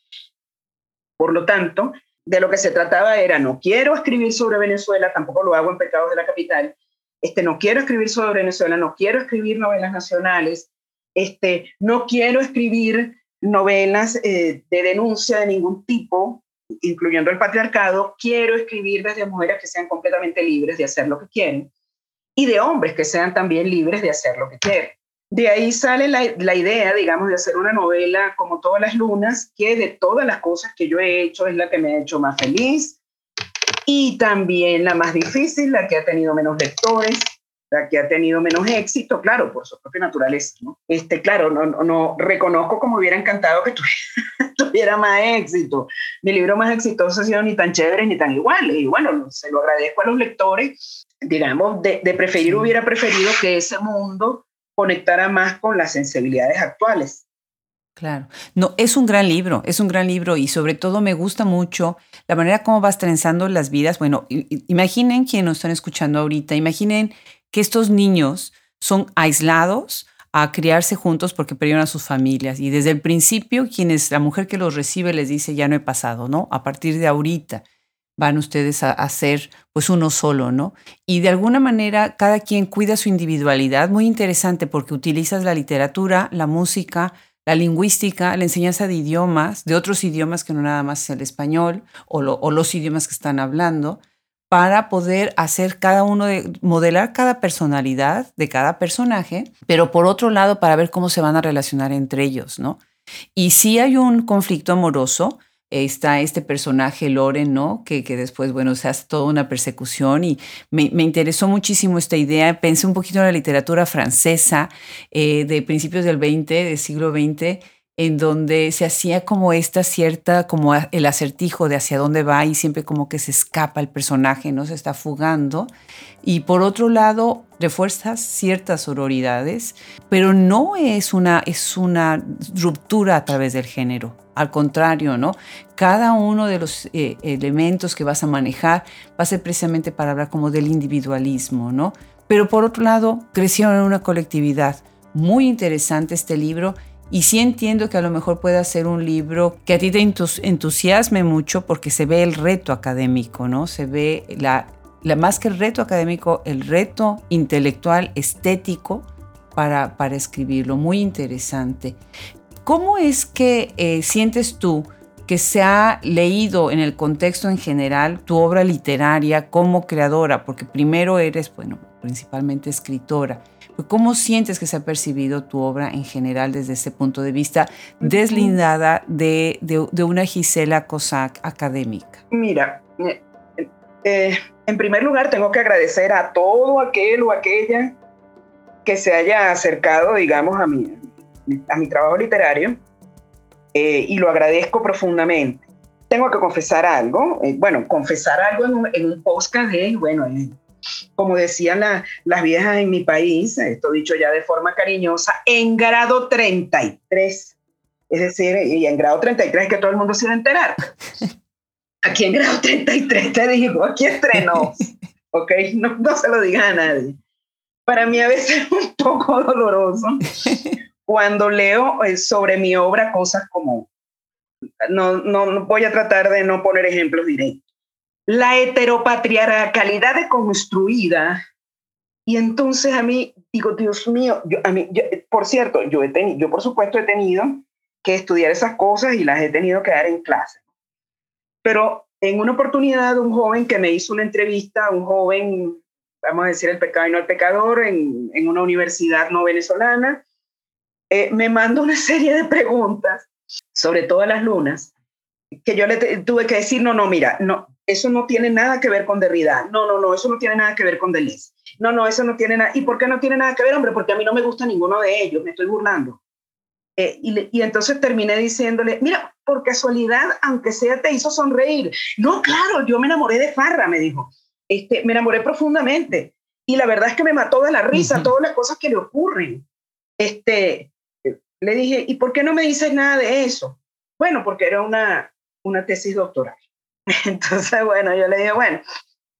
Por lo tanto, de lo que se trataba era, no quiero escribir sobre Venezuela, tampoco lo hago en Pecados de la Capital, este, no quiero escribir sobre Venezuela, no quiero escribir novelas nacionales, este, no quiero escribir novelas eh, de denuncia de ningún tipo, incluyendo el patriarcado, quiero escribir desde mujeres que sean completamente libres de hacer lo que quieren y de hombres que sean también libres de hacer lo que quieren. De ahí sale la, la, idea, digamos, de hacer una novela como Todas las Lunas, que de todas las cosas que yo he hecho es la que me ha hecho más feliz y también la más difícil, la que ha tenido menos lectores, la que ha tenido menos éxito, claro, por su propia naturaleza. ¿no? Este, claro, no, no, no reconozco como hubiera encantado que tuviera, tuviera, más éxito. Mi libro más exitoso ha sido ni tan chévere ni tan igual. Y bueno, se lo agradezco a los lectores digamos, de, preferir, hubiera preferido que ese mundo conectara más con las sensibilidades actuales. Claro, no, es un gran libro, es un gran libro y sobre todo me gusta mucho la manera como vas trenzando las vidas. Bueno, imaginen quienes nos están escuchando ahorita, imaginen que estos niños son aislados a criarse juntos porque perdieron a sus familias y desde el principio quienes la mujer que los recibe les dice ya no he pasado, ¿no? A partir de ahorita van ustedes a, ser pues uno solo, ¿no? Y de alguna manera cada quien cuida su individualidad, muy interesante porque utilizas la literatura, la música, la lingüística, la enseñanza de idiomas, de otros idiomas que no nada más el español o, los idiomas que están hablando, para poder hacer cada uno de, modelar cada personalidad de cada personaje, pero por otro lado para ver cómo se van a relacionar entre ellos, ¿no? Y si hay un conflicto amoroso, está este personaje Loren, ¿no? Que, que, después, bueno, se hace toda una persecución y me, me, interesó muchísimo esta idea. Pensé un poquito en la literatura francesa eh, de principios del 20, del siglo XX, en donde se hacía como esta cierta, como el acertijo de hacia dónde va y siempre como que se escapa el personaje, no se está fugando. Y por otro lado, refuerza ciertas sororidades, pero no es una, es una ruptura a través del género. Al contrario, ¿no? Cada uno de los eh, elementos que vas a manejar va a ser precisamente para hablar como del individualismo, ¿no? Pero por otro lado, creció en una colectividad. Muy interesante este libro y sí entiendo que a lo mejor pueda ser un libro que a ti te entusiasme mucho porque se ve el reto académico, ¿no? Se ve la, más que el reto académico, el reto intelectual, estético para, para escribirlo. Muy interesante. ¿Cómo es que eh, sientes tú que se ha leído en el contexto en general tu obra literaria como creadora? Porque primero eres, bueno, principalmente escritora ¿Cómo sientes que se ha percibido tu obra en general desde ese punto de vista, deslindada de, una Gisela Cossack académica? Mira, eh, eh, en primer lugar tengo que agradecer a todo aquel o aquella que se haya acercado, digamos, a mi, a mi trabajo literario eh, y lo agradezco profundamente. Tengo que confesar algo, bueno, confesar algo en un, en un podcast de, bueno, como decían las viejas en mi país, esto dicho ya de forma cariñosa, en grado 33. Es decir, y en grado 33 es que todo el mundo se iba a enterar. Aquí en grado 33 te digo, aquí estrenó. ¿Ok? No, no se lo diga a nadie. Para mí a veces es un poco doloroso cuando leo eh, sobre mi obra cosas como, no, no, no voy a tratar de no poner ejemplos directos la heteropatriarcalidad deconstruida. Y entonces a mí, digo, Dios mío, yo, a mí, por cierto, yo, he tenido, yo por supuesto he tenido que estudiar esas cosas y las he tenido que dar en clase. Pero en una oportunidad, un joven que me hizo una entrevista, un joven, vamos a decir el pecado y no el pecador, en, en una universidad no venezolana, eh, me mandó una serie de preguntas sobre todas las lunas, que yo le tuve que decir, no, no, mira, no, eso no tiene nada que ver con Derrida. No, no, no, eso no tiene nada que ver con Deleuze. No, no, eso no tiene nada. ¿Y por qué no tiene nada que ver, hombre? Porque a mí no me gusta ninguno de ellos, me estoy burlando. Eh, y, entonces terminé diciéndole, mira, por casualidad, aunque sea, te hizo sonreír. No, claro, yo me enamoré de Farra, me dijo. Este, me enamoré profundamente. Y la verdad es que me mató de la risa todas las cosas que le ocurren. Este, le dije, ¿y por qué no me dices nada de eso? Bueno, porque era una, una tesis doctoral. Entonces, bueno, yo le digo, bueno,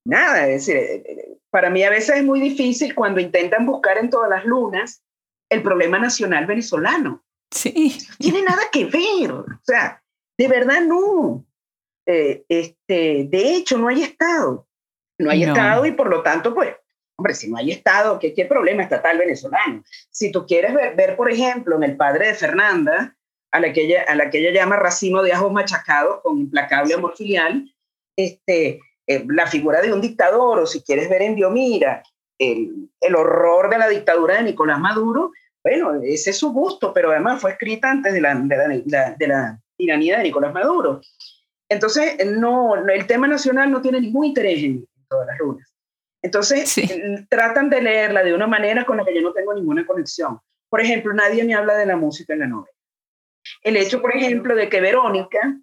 nada, es decir, eh, eh, para mí a veces es muy difícil cuando intentan buscar en todas las lunas el problema nacional venezolano. Sí. No tiene nada que ver, o sea, de verdad no. Eh, este, de hecho, no hay Estado. No hay Estado y por lo tanto, pues, hombre, si no hay Estado, ¿qué, qué problema estatal venezolano? Si tú quieres ver, ver, por ejemplo, en el padre de Fernanda, a la que ella, a la que ella llama racimo de ajos machacados con implacable amor filial, este, eh, la figura de un dictador, o si quieres ver en Diomira, el, el, horror de la dictadura de Nicolás Maduro, bueno, ese es su gusto, pero además fue escrita antes de la, de la, de la tiranía de Nicolás Maduro. Entonces, no, el tema nacional no tiene ningún interés en, todas las lunas. Entonces, tratan de leerla de una manera con la que yo no tengo ninguna conexión. Por ejemplo, nadie me habla de la música en la novela. El hecho, por ejemplo, de que Verónica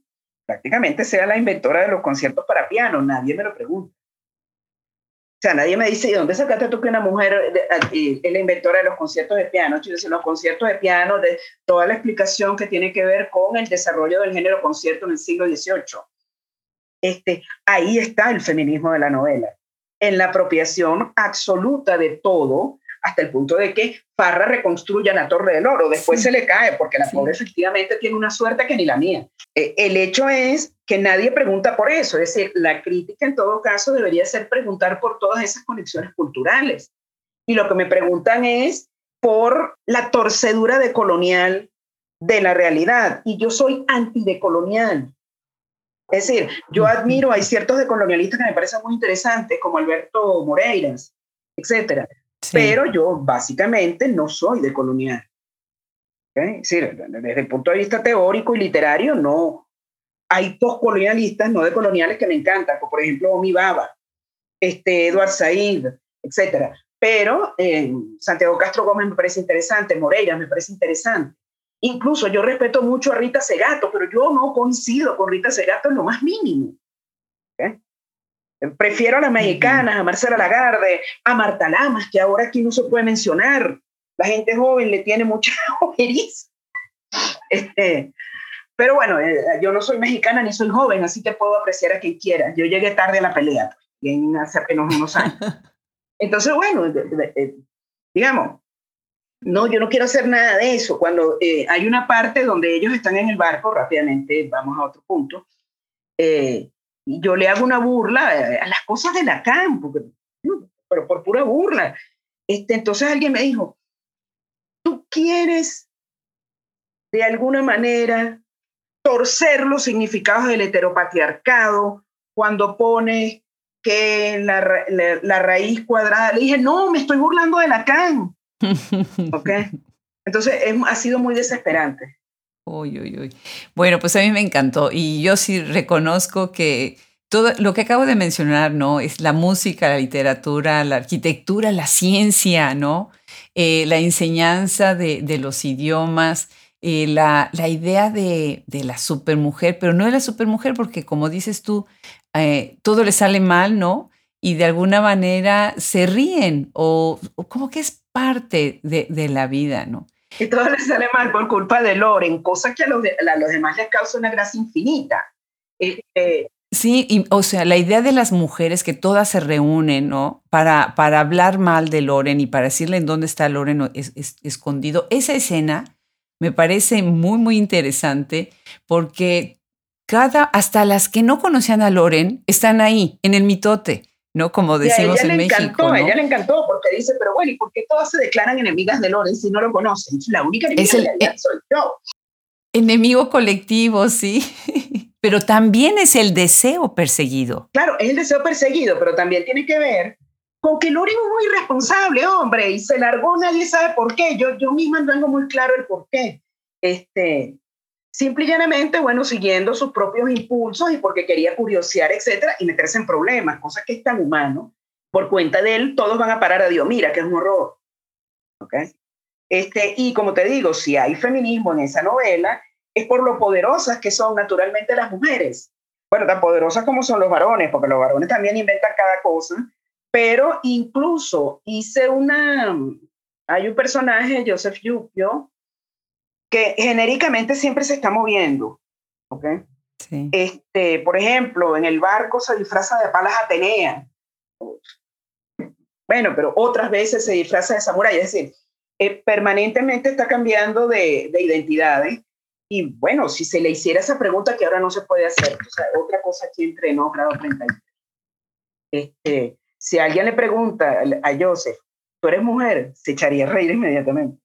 prácticamente sea la inventora de los conciertos para piano, nadie me lo pregunta. O sea, nadie me dice, ¿y dónde sacaste tú que una mujer es la inventora de los conciertos de piano? Yo los conciertos de piano, de toda la explicación que tiene que ver con el desarrollo del género concierto en el siglo XVIII. Este, ahí está el feminismo de la novela, en la apropiación absoluta de todo hasta el punto de que Farra reconstruya la Torre del Oro. Después se le cae porque la pobre efectivamente tiene una suerte que ni la mía. Eh, el hecho es que nadie pregunta por eso. Es decir, la crítica en todo caso debería ser preguntar por todas esas conexiones culturales. Y lo que me preguntan es por la torcedura decolonial de la realidad. Y yo soy antidecolonial. Es decir, yo admiro, hay ciertos decolonialistas que me parecen muy interesantes, como Alberto Moreiras, etcétera pero yo básicamente no soy de colonial. desde el punto de vista teórico y literario, no. Hay postcolonialistas, no de coloniales, que me encantan, como por ejemplo Omi Baba, este, Eduard Said, etc. Pero eh, Santiago Castro Gómez me parece interesante, Moreira me parece interesante. Incluso yo respeto mucho a Rita Segato, pero yo no coincido con Rita Segato en lo más mínimo. Prefiero a las mexicanas, a Marcela Lagarde, a Marta Lamas, que ahora aquí no se puede mencionar. La gente joven le tiene mucha ojeriza. Este, pero bueno, eh, yo no soy mexicana ni soy joven, así que puedo apreciar a quien quiera. Yo llegué tarde a la pelea, pues, hace apenas unos años. Entonces, bueno, digamos, no, yo no quiero hacer nada de eso. Cuando eh, hay una parte donde ellos están en el barco, rápidamente vamos a otro punto, eh, yo le hago una burla a las cosas de la campo, pero por pura burla. Este, entonces alguien me dijo, ¿tú quieres de alguna manera torcer los significados del heteropatriarcado cuando pones que la, la, raíz cuadrada? Le dije, no, me estoy burlando de Lacan. ¿Ok? Entonces ha sido muy desesperante. Uy, uy, uy. Bueno, pues a mí me encantó y yo sí reconozco que todo lo que acabo de mencionar, ¿no? Es la música, la literatura, la arquitectura, la ciencia, ¿no? Eh, la enseñanza de, de los idiomas, eh, la, la, idea de, de, la supermujer, pero no de la supermujer porque como dices tú, eh, todo le sale mal, ¿no? Y de alguna manera se ríen o, o como que es parte de, de la vida, ¿no? Y todo les sale mal por culpa de Loren, cosa que a los, los demás les causa una gracia infinita. Este, sí, y, o sea, la idea de las mujeres que todas se reúnen, ¿no? Para, para hablar mal de Loren y para decirle en dónde está Loren es, escondido. Esa escena me parece muy, muy interesante porque cada, hasta las que no conocían a Loren están ahí, en el mitote. ¿No? Como decimos en México. Encantó, A ella le encantó porque dice, pero bueno, ¿y por qué todas se declaran enemigas de Loren si no lo conocen? La única enemiga es el, de soy yo. Enemigo colectivo, sí. pero también es el deseo perseguido. Claro, es el deseo perseguido, pero también tiene que ver con que Loren es muy irresponsable, hombre, y se largó, nadie sabe por qué. Yo, yo misma no tengo muy claro el por qué. Este, simple y llanamente, bueno, siguiendo sus propios impulsos y porque quería curiosear, etcétera, y meterse en problemas, cosa que es tan humano. Por cuenta de él, todos van a parar a Dios, mira, que es un horror. ¿Ok? Este, y como te digo, si hay feminismo en esa novela, es por lo poderosas que son naturalmente las mujeres. Bueno, tan poderosas como son los varones, porque los varones también inventan cada cosa, pero incluso hice una, hay un personaje, Joseph Yukio, que genéricamente siempre se está moviendo. ¿ok? Sí. Este, por ejemplo, en el barco se disfraza de palas Atenea. Bueno, pero otras veces se disfraza de samurái. Es decir, eh, permanentemente está cambiando de, de, identidades. Y bueno, si se le hiciera esa pregunta que ahora no se puede hacer, o sea, otra cosa aquí no, grado 33. Este, si alguien le pregunta a Joseph, ¿tú eres mujer? Se echaría a reír inmediatamente.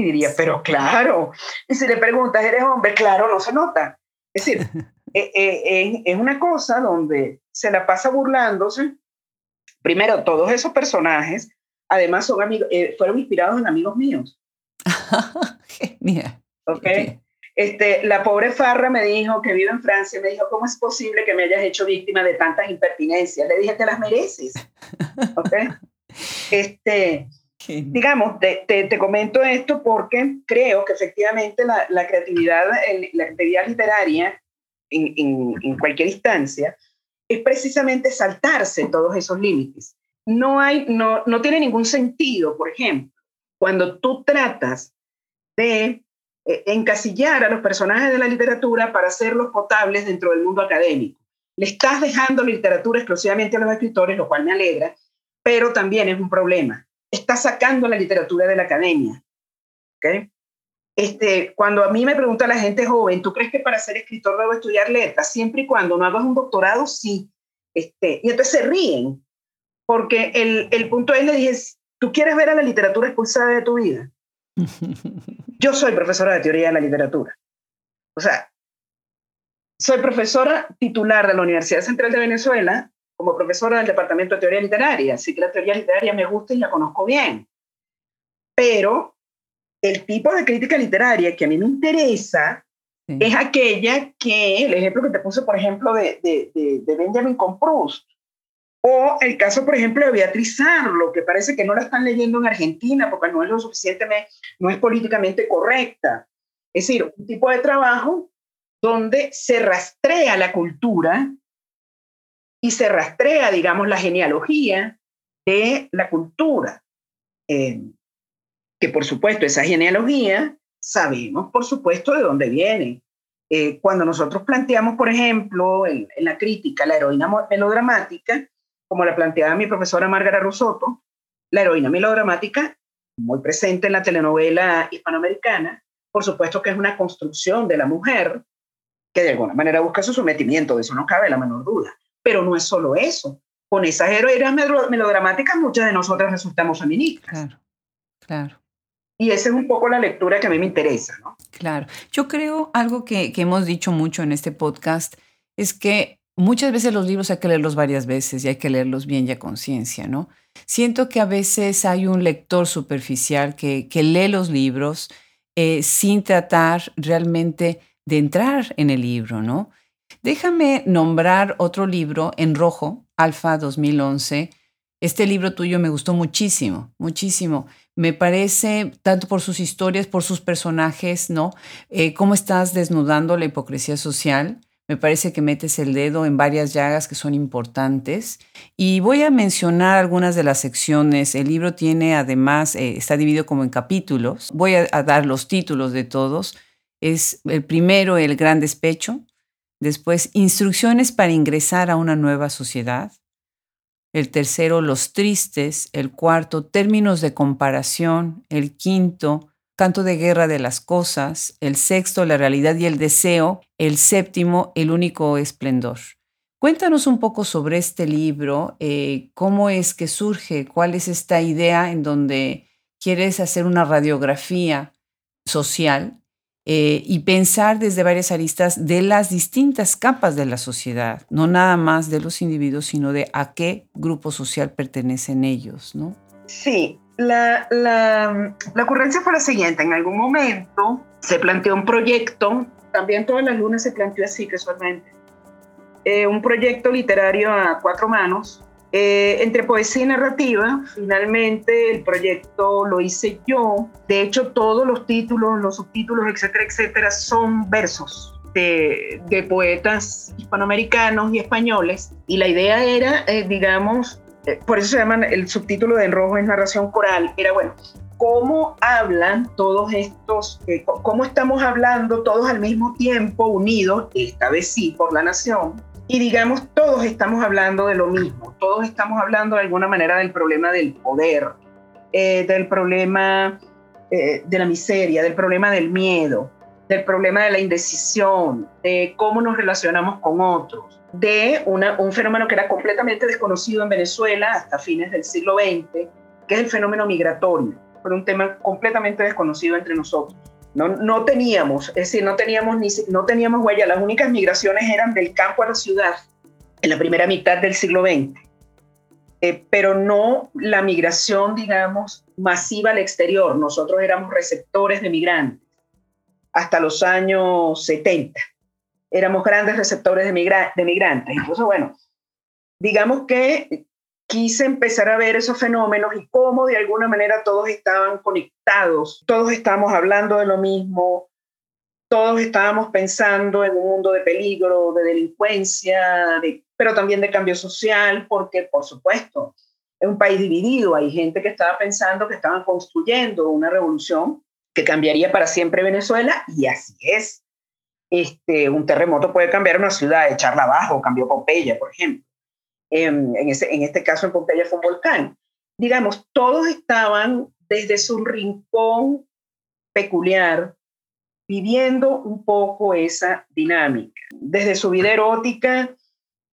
Y diría, pero claro. Y si le preguntas, ¿eres hombre? Claro, no se nota. Es decir, eh, eh, es una cosa donde se la pasa burlándose. Primero, todos esos personajes, además, son amigos, eh, fueron inspirados en amigos míos. Genial. ¿Ok? Este, la pobre Farra me dijo que vive en Francia, me dijo, ¿cómo es posible que me hayas hecho víctima de tantas impertinencias? Le dije, te las mereces. ¿Ok? Este, Digamos, te, te, comento esto porque creo que efectivamente la, la creatividad, la creatividad literaria en, en, en, cualquier instancia es precisamente saltarse todos esos límites. No, hay, no, no tiene ningún sentido, por ejemplo, cuando tú tratas de eh, encasillar a los personajes de la literatura para hacerlos potables dentro del mundo académico. Le estás dejando literatura exclusivamente a los escritores, lo cual me alegra, pero también es un problema está sacando la literatura de la academia. ¿okay? Este, cuando a mí me pregunta la gente joven, ¿tú crees que para ser escritor debo estudiar letras? Siempre y cuando no hagas un doctorado, sí. Este, y entonces se ríen, porque el, el punto es, le dije, ¿tú quieres ver a la literatura expulsada de tu vida? Yo soy profesora de teoría de la literatura. O sea, soy profesora titular de la Universidad Central de Venezuela como profesora del Departamento de Teoría Literaria, así que la teoría literaria me gusta y la conozco bien. Pero el tipo de crítica literaria que a mí me interesa es aquella que, el ejemplo que te puse, por ejemplo, de, de, de, Benjamin Comprust, o el caso, por ejemplo, de Beatriz Sarlo, que parece que no la están leyendo en Argentina porque no es lo suficientemente, no es políticamente correcta. Es decir, un tipo de trabajo donde se rastrea la cultura y se rastrea, digamos, la genealogía de la cultura. Eh, que por supuesto esa genealogía sabemos, por supuesto, de dónde viene. Eh, cuando nosotros planteamos, por ejemplo, en, la crítica la heroína melodramática, como la planteaba mi profesora Margarita Rosoto, la heroína melodramática, muy presente en la telenovela hispanoamericana, por supuesto que es una construcción de la mujer que de alguna manera busca su sometimiento, de eso no cabe la menor duda. Pero no es solo eso. Con esas heroínas melodramáticas muchas de nosotras resultamos feministas. Claro, claro. Y esa es un poco la lectura que a mí me interesa, ¿no? Claro. Yo creo algo que, que hemos dicho mucho en este podcast es que muchas veces los libros hay que leerlos varias veces y hay que leerlos bien y a conciencia, ¿no? Siento que a veces hay un lector superficial que, que lee los libros eh, sin tratar realmente de entrar en el libro, ¿no? Déjame nombrar otro libro en rojo, Alfa 2011. Este libro tuyo me gustó muchísimo, muchísimo. Me parece, tanto por sus historias, por sus personajes, ¿no? Eh, cómo estás desnudando la hipocresía social. Me parece que metes el dedo en varias llagas que son importantes. Y voy a mencionar algunas de las secciones. El libro tiene además, eh, está dividido como en capítulos. Voy a, a dar los títulos de todos. Es el primero, El Gran Despecho. Después, Instrucciones para ingresar a una nueva sociedad. El tercero los tristes, el cuarto términos de comparación, el quinto canto de guerra de las cosas, el sexto la realidad y el deseo, el séptimo el único esplendor. Cuéntanos un poco sobre este libro, eh, cómo es que surge, cuál es esta idea en donde quieres hacer una radiografía social eh, y pensar desde varias aristas de las distintas capas de la sociedad, no nada más de los individuos, sino de a qué grupo social pertenecen ellos, ¿no? Sí, la, la, la ocurrencia fue la siguiente, en algún momento se planteó un proyecto, también todas las lunas se planteó así casualmente, eh, un proyecto literario a cuatro manos eh, entre poesía y narrativa, finalmente el proyecto lo hice yo. De hecho, todos los títulos, los subtítulos, etcétera, etcétera, son versos de, de poetas hispanoamericanos y españoles. Y la idea era, eh, digamos, eh, por eso se llama el subtítulo de En Rojo es narración coral, era bueno, cómo hablan todos estos, cómo estamos hablando todos al mismo tiempo, unidos, esta vez sí, por la nación, y digamos, todos estamos hablando de lo mismo, todos estamos hablando de alguna manera del problema del poder, eh, del problema eh, de la miseria, del problema del miedo, del problema de la indecisión, de cómo nos relacionamos con otros, de un fenómeno que era completamente desconocido en Venezuela hasta fines del siglo XX, que es el fenómeno migratorio. Fue un tema completamente desconocido entre nosotros. No, no teníamos, es decir, no teníamos, ni, no teníamos huella. Las únicas migraciones eran del campo a la ciudad en la primera mitad del siglo XX, eh, pero no la migración, digamos, masiva al exterior. Nosotros éramos receptores de migrantes hasta los años 70. Éramos grandes receptores de, de migrantes. Entonces, bueno, digamos que quise empezar a ver esos fenómenos y cómo de alguna manera todos estaban conectados, todos estábamos hablando de lo mismo, todos estábamos pensando en un mundo de peligro, de delincuencia, pero también de cambio social, porque por supuesto es un país dividido, hay gente que estaba pensando que estaban construyendo una revolución que cambiaría para siempre Venezuela y así es. Este, un terremoto puede cambiar una ciudad, echarla abajo, cambió Pompeya, por ejemplo en, este caso en Pompeya fue un volcán. Digamos, todos estaban desde su rincón peculiar viviendo un poco esa dinámica, desde su vida erótica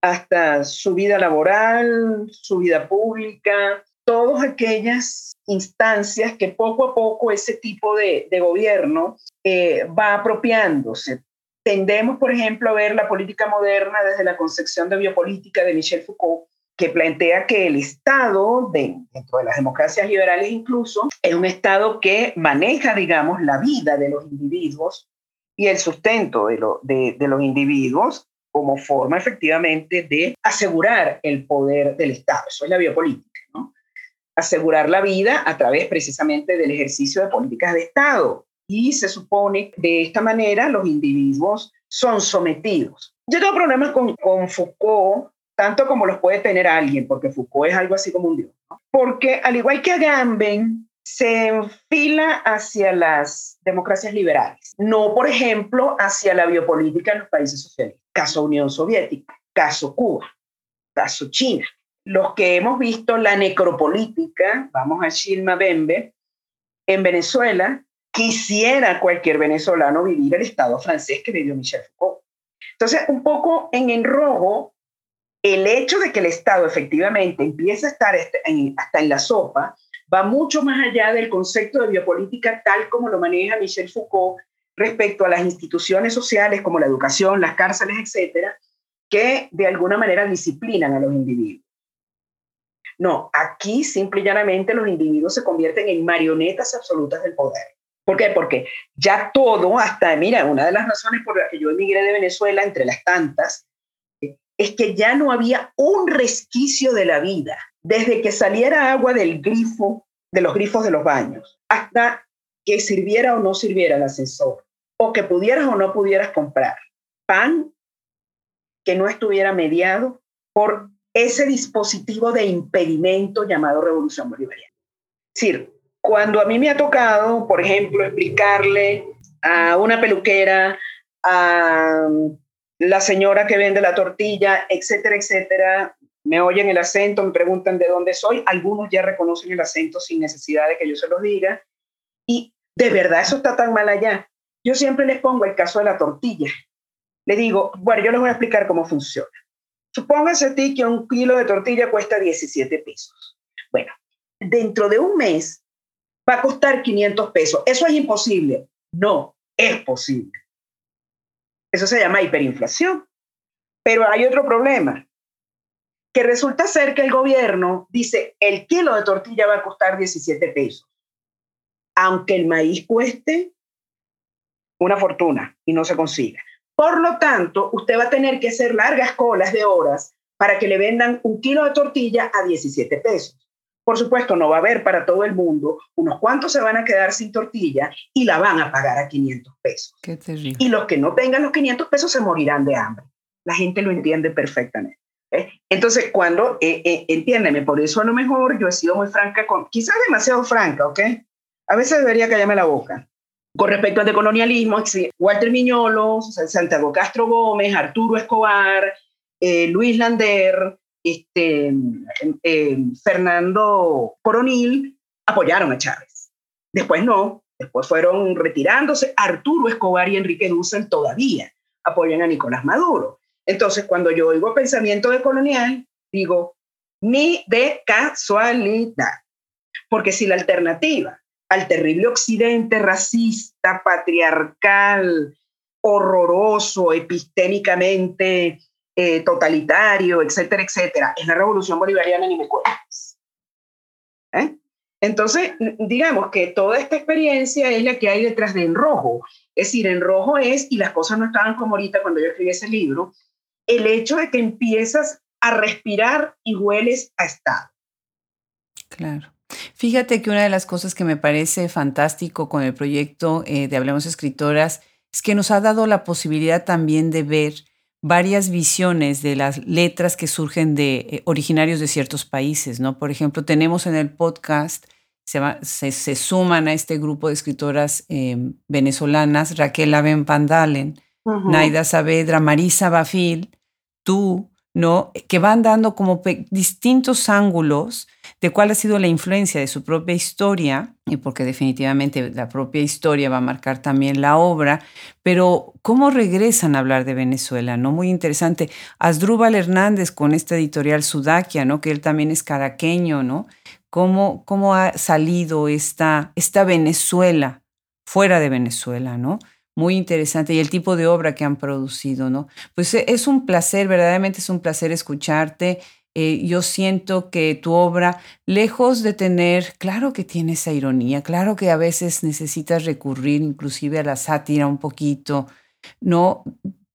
hasta su vida laboral, su vida pública, todas aquellas instancias que poco a poco ese tipo de, gobierno eh, va apropiándose, Tendemos, por ejemplo, a ver la política moderna desde la concepción de biopolítica de Michel Foucault, que plantea que el Estado, dentro de las democracias liberales incluso, es un Estado que maneja, digamos, la vida de los individuos y el sustento de, de, los individuos como forma efectivamente de asegurar el poder del Estado. Eso es la biopolítica, ¿no? Asegurar la vida a través precisamente del ejercicio de políticas de Estado, y se supone de esta manera los individuos son sometidos. Yo tengo problemas con, con Foucault, tanto como los puede tener alguien, porque Foucault es algo así como un dios, porque al igual que Agamben, se enfila hacia las democracias liberales, no, por ejemplo, hacia la biopolítica en los países socialistas, caso Unión Soviética, caso Cuba, caso China. Los que hemos visto la necropolítica, vamos a Shilma Bembe, en Venezuela, quisiera cualquier venezolano vivir el Estado francés que vivió Michel Foucault. Entonces, un poco en enrojo, el hecho de que el Estado efectivamente empiece a estar este, hasta en la sopa, va mucho más allá del concepto de biopolítica tal como lo maneja Michel Foucault respecto a las instituciones sociales como la educación, las cárceles, etcétera, que de alguna manera disciplinan a los individuos. No, aquí simple y llanamente los individuos se convierten en marionetas absolutas del poder. ¿Por qué? Porque ya todo, hasta, mira, una de las razones por las que yo emigré de Venezuela, entre las tantas, es que ya no había un resquicio de la vida desde que saliera agua del grifo, de los grifos de los baños, hasta que sirviera o no sirviera el ascensor, o que pudieras o no pudieras comprar pan que no estuviera mediado por ese dispositivo de impedimento llamado revolución bolivariana. Es decir, cuando a mí me ha tocado, por ejemplo, explicarle a una peluquera, a la señora que vende la tortilla, etcétera, etcétera, me oyen el acento, me preguntan de dónde soy, algunos ya reconocen el acento sin necesidad de que yo se los diga, y de verdad eso está tan mal allá. Yo siempre les pongo el caso de la tortilla. Le digo, bueno, yo les voy a explicar cómo funciona. Supóngase a ti que un kilo de tortilla cuesta 17 pesos. Bueno, dentro de un mes va a costar 500 pesos. ¿Eso es imposible? No, es posible. Eso se llama hiperinflación. Pero hay otro problema que resulta ser que el gobierno dice, el kilo de tortilla va a costar 17 pesos, aunque el maíz cueste una fortuna y no se consiga. Por lo tanto, usted va a tener que hacer largas colas de horas para que le vendan un kilo de tortilla a 17 pesos. Por supuesto, no va a haber para todo el mundo, unos cuantos se van a quedar sin tortilla y la van a pagar a 500 pesos. Qué terrible. Y los que no tengan los 500 pesos se morirán de hambre. La gente lo entiende perfectamente. ¿eh? Entonces, cuando, eh, eh, entiéndeme, por eso a lo mejor yo he sido muy franca, con, quizás demasiado franca, ¿ok? A veces debería callarme la boca. Con respecto al decolonialismo, Walter Miñolo, Santiago Castro Gómez, Arturo Escobar, Luis Lander, este, Fernando Coronil, apoyaron a Chávez. Después no, después fueron retirándose. Arturo Escobar y Enrique Dussel todavía apoyan a Nicolás Maduro. Entonces, cuando yo oigo pensamiento de colonial, digo, ni de casualidad. Porque si la alternativa al terrible occidente racista, patriarcal, horroroso, epistémicamente eh, totalitario, etcétera, etcétera, es la revolución bolivariana, ni me cuentas. ¿Eh? Entonces, digamos que toda esta experiencia es la que hay detrás de Enrojo. Es decir, Enrojo es, y las cosas no estaban como ahorita cuando yo escribí ese libro, el hecho de que empiezas a respirar y hueles a estado. Claro. Fíjate que una de las cosas que me parece fantástico con el proyecto eh, de Hablemos Escritoras es que nos ha dado la posibilidad también de ver varias visiones de las letras que surgen de eh, originarios de ciertos países, ¿no? Por ejemplo, tenemos en el podcast, se, se, suman a este grupo de escritoras em, venezolanas, Raquel Aben Pandalen, Naida Saavedra, Marisa Bafil, tú, ¿no? Que van dando como distintos ángulos de cuál ha sido la influencia de su propia historia, y porque definitivamente la propia historia va a marcar también la obra, pero cómo regresan a hablar de Venezuela, ¿no? Muy interesante. Asdrúbal Hernández con esta editorial Sudakia, ¿no? Que él también es caraqueño, ¿no? Cómo, cómo ha salido esta, esta Venezuela fuera de Venezuela, ¿no? muy interesante y el tipo de obra que han producido, ¿no? Pues e, es un placer, verdaderamente es un placer escucharte. Eh, yo siento que tu obra, lejos de tener, claro que tiene esa ironía, claro que a veces necesitas recurrir inclusive a la sátira un poquito, ¿no?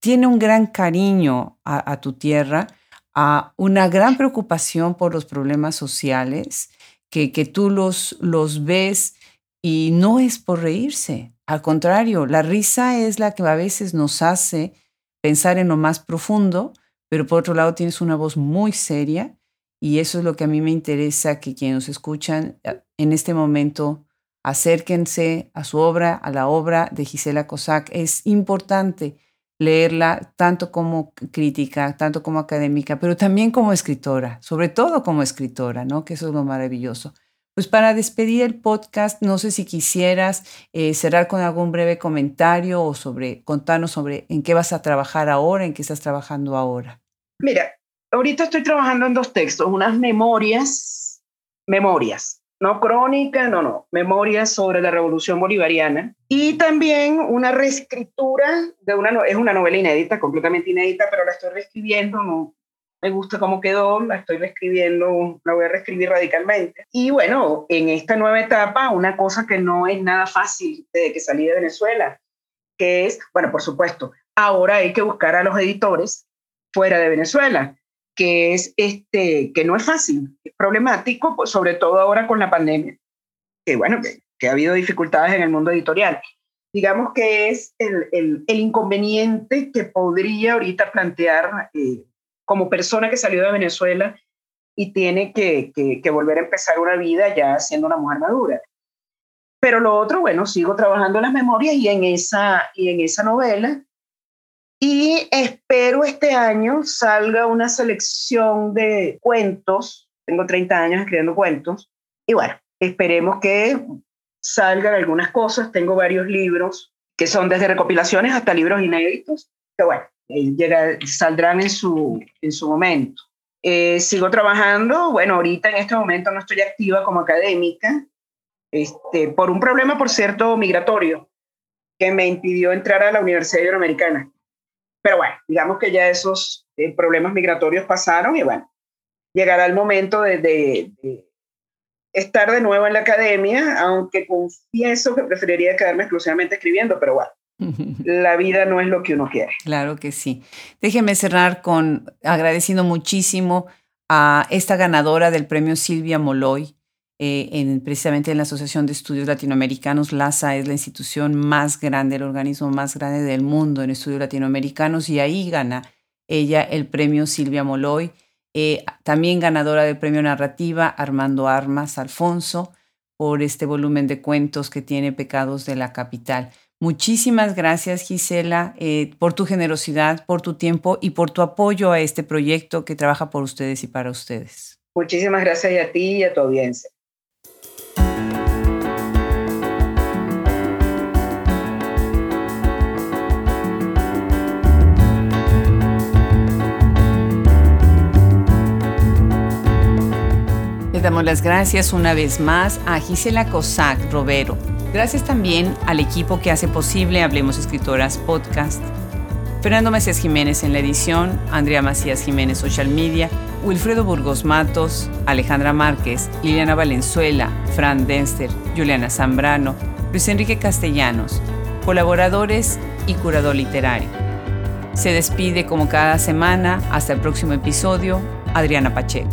Tiene un gran cariño a, tu tierra, a una gran preocupación por los problemas sociales, que, que tú los, los ves y no es por reírse, al contrario, la risa es la que a veces nos hace pensar en lo más profundo, pero por otro lado tienes una voz muy seria y eso es lo que a mí me interesa que quienes nos escuchan eh, en este momento acérquense a su obra, a la obra de Gisela Cossack. Es importante leerla tanto como crítica, tanto como académica, pero también como escritora, sobre todo como escritora, ¿no? Que eso es lo maravilloso. Pues para despedir el podcast, no sé si quisieras eh, cerrar con algún breve comentario o sobre contarnos sobre en qué vas a trabajar ahora, en qué estás trabajando ahora. Mira, ahorita estoy trabajando en dos textos, unas memorias, memorias, no crónica, no, no, memorias sobre la revolución bolivariana y también una reescritura de una, es una novela inédita, completamente inédita, pero la estoy reescribiendo, me gusta cómo quedó, la estoy reescribiendo, la voy a reescribir radicalmente. Y bueno, en esta nueva etapa, una cosa que no es nada fácil desde que salí de Venezuela, que es, bueno, por supuesto, ahora hay que buscar a los editores fuera de Venezuela, que es este, que no es fácil, es problemático, pues, sobre todo ahora con la pandemia, que bueno, que, ha habido dificultades en el mundo editorial. Digamos que es el, el, inconveniente que podría ahorita plantear eh, como persona que salió de Venezuela y tiene que, volver a empezar una vida ya siendo una mujer madura. Pero lo otro, bueno, sigo trabajando en las memorias y en esa, y en esa novela. Y espero este año salga una selección de cuentos. Tengo 30 años escribiendo cuentos. Y bueno, esperemos que salgan algunas cosas. Tengo varios libros que son desde recopilaciones hasta libros inéditos. Que bueno, saldrán en su, en su momento. Eh, sigo trabajando, bueno, ahorita en este momento no estoy activa como académica, este, por un problema, por cierto, migratorio, que me impidió entrar a la Universidad Iberoamericana. Pero bueno, digamos que ya esos eh, problemas migratorios pasaron y bueno, llegará el momento de, de, estar de nuevo en la academia, aunque confieso que preferiría quedarme exclusivamente escribiendo, pero bueno, la vida no es lo que uno quiere. Claro que sí. Déjeme cerrar con agradeciendo muchísimo a esta ganadora del premio Silvia Moloy, eh, en, precisamente en la Asociación de Estudios Latinoamericanos. LASA es la institución más grande, el organismo más grande del mundo en estudios latinoamericanos y ahí gana ella el premio Silvia Moloy. Eh, también ganadora del premio Narrativa Armando Armas Alfonso por este volumen de cuentos que tiene Pecados de la Capital. Muchísimas gracias, Gisela, eh, por tu generosidad, por tu tiempo y por tu apoyo a este proyecto que trabaja por ustedes y para ustedes. Muchísimas gracias a ti y a tu audiencia. Le damos las gracias una vez más a Gisela Cosac Robero Gracias también al equipo que hace posible Hablemos Escritoras Podcast. Fernando Macías Jiménez en la edición, Andrea Macías Jiménez Social Media, Wilfredo Burgos Matos, Alejandra Márquez, Liliana Valenzuela, Fran Denster, Juliana Zambrano, Luis Enrique Castellanos, colaboradores y curador literario. Se despide como cada semana, hasta el próximo episodio, Adriana Pacheco.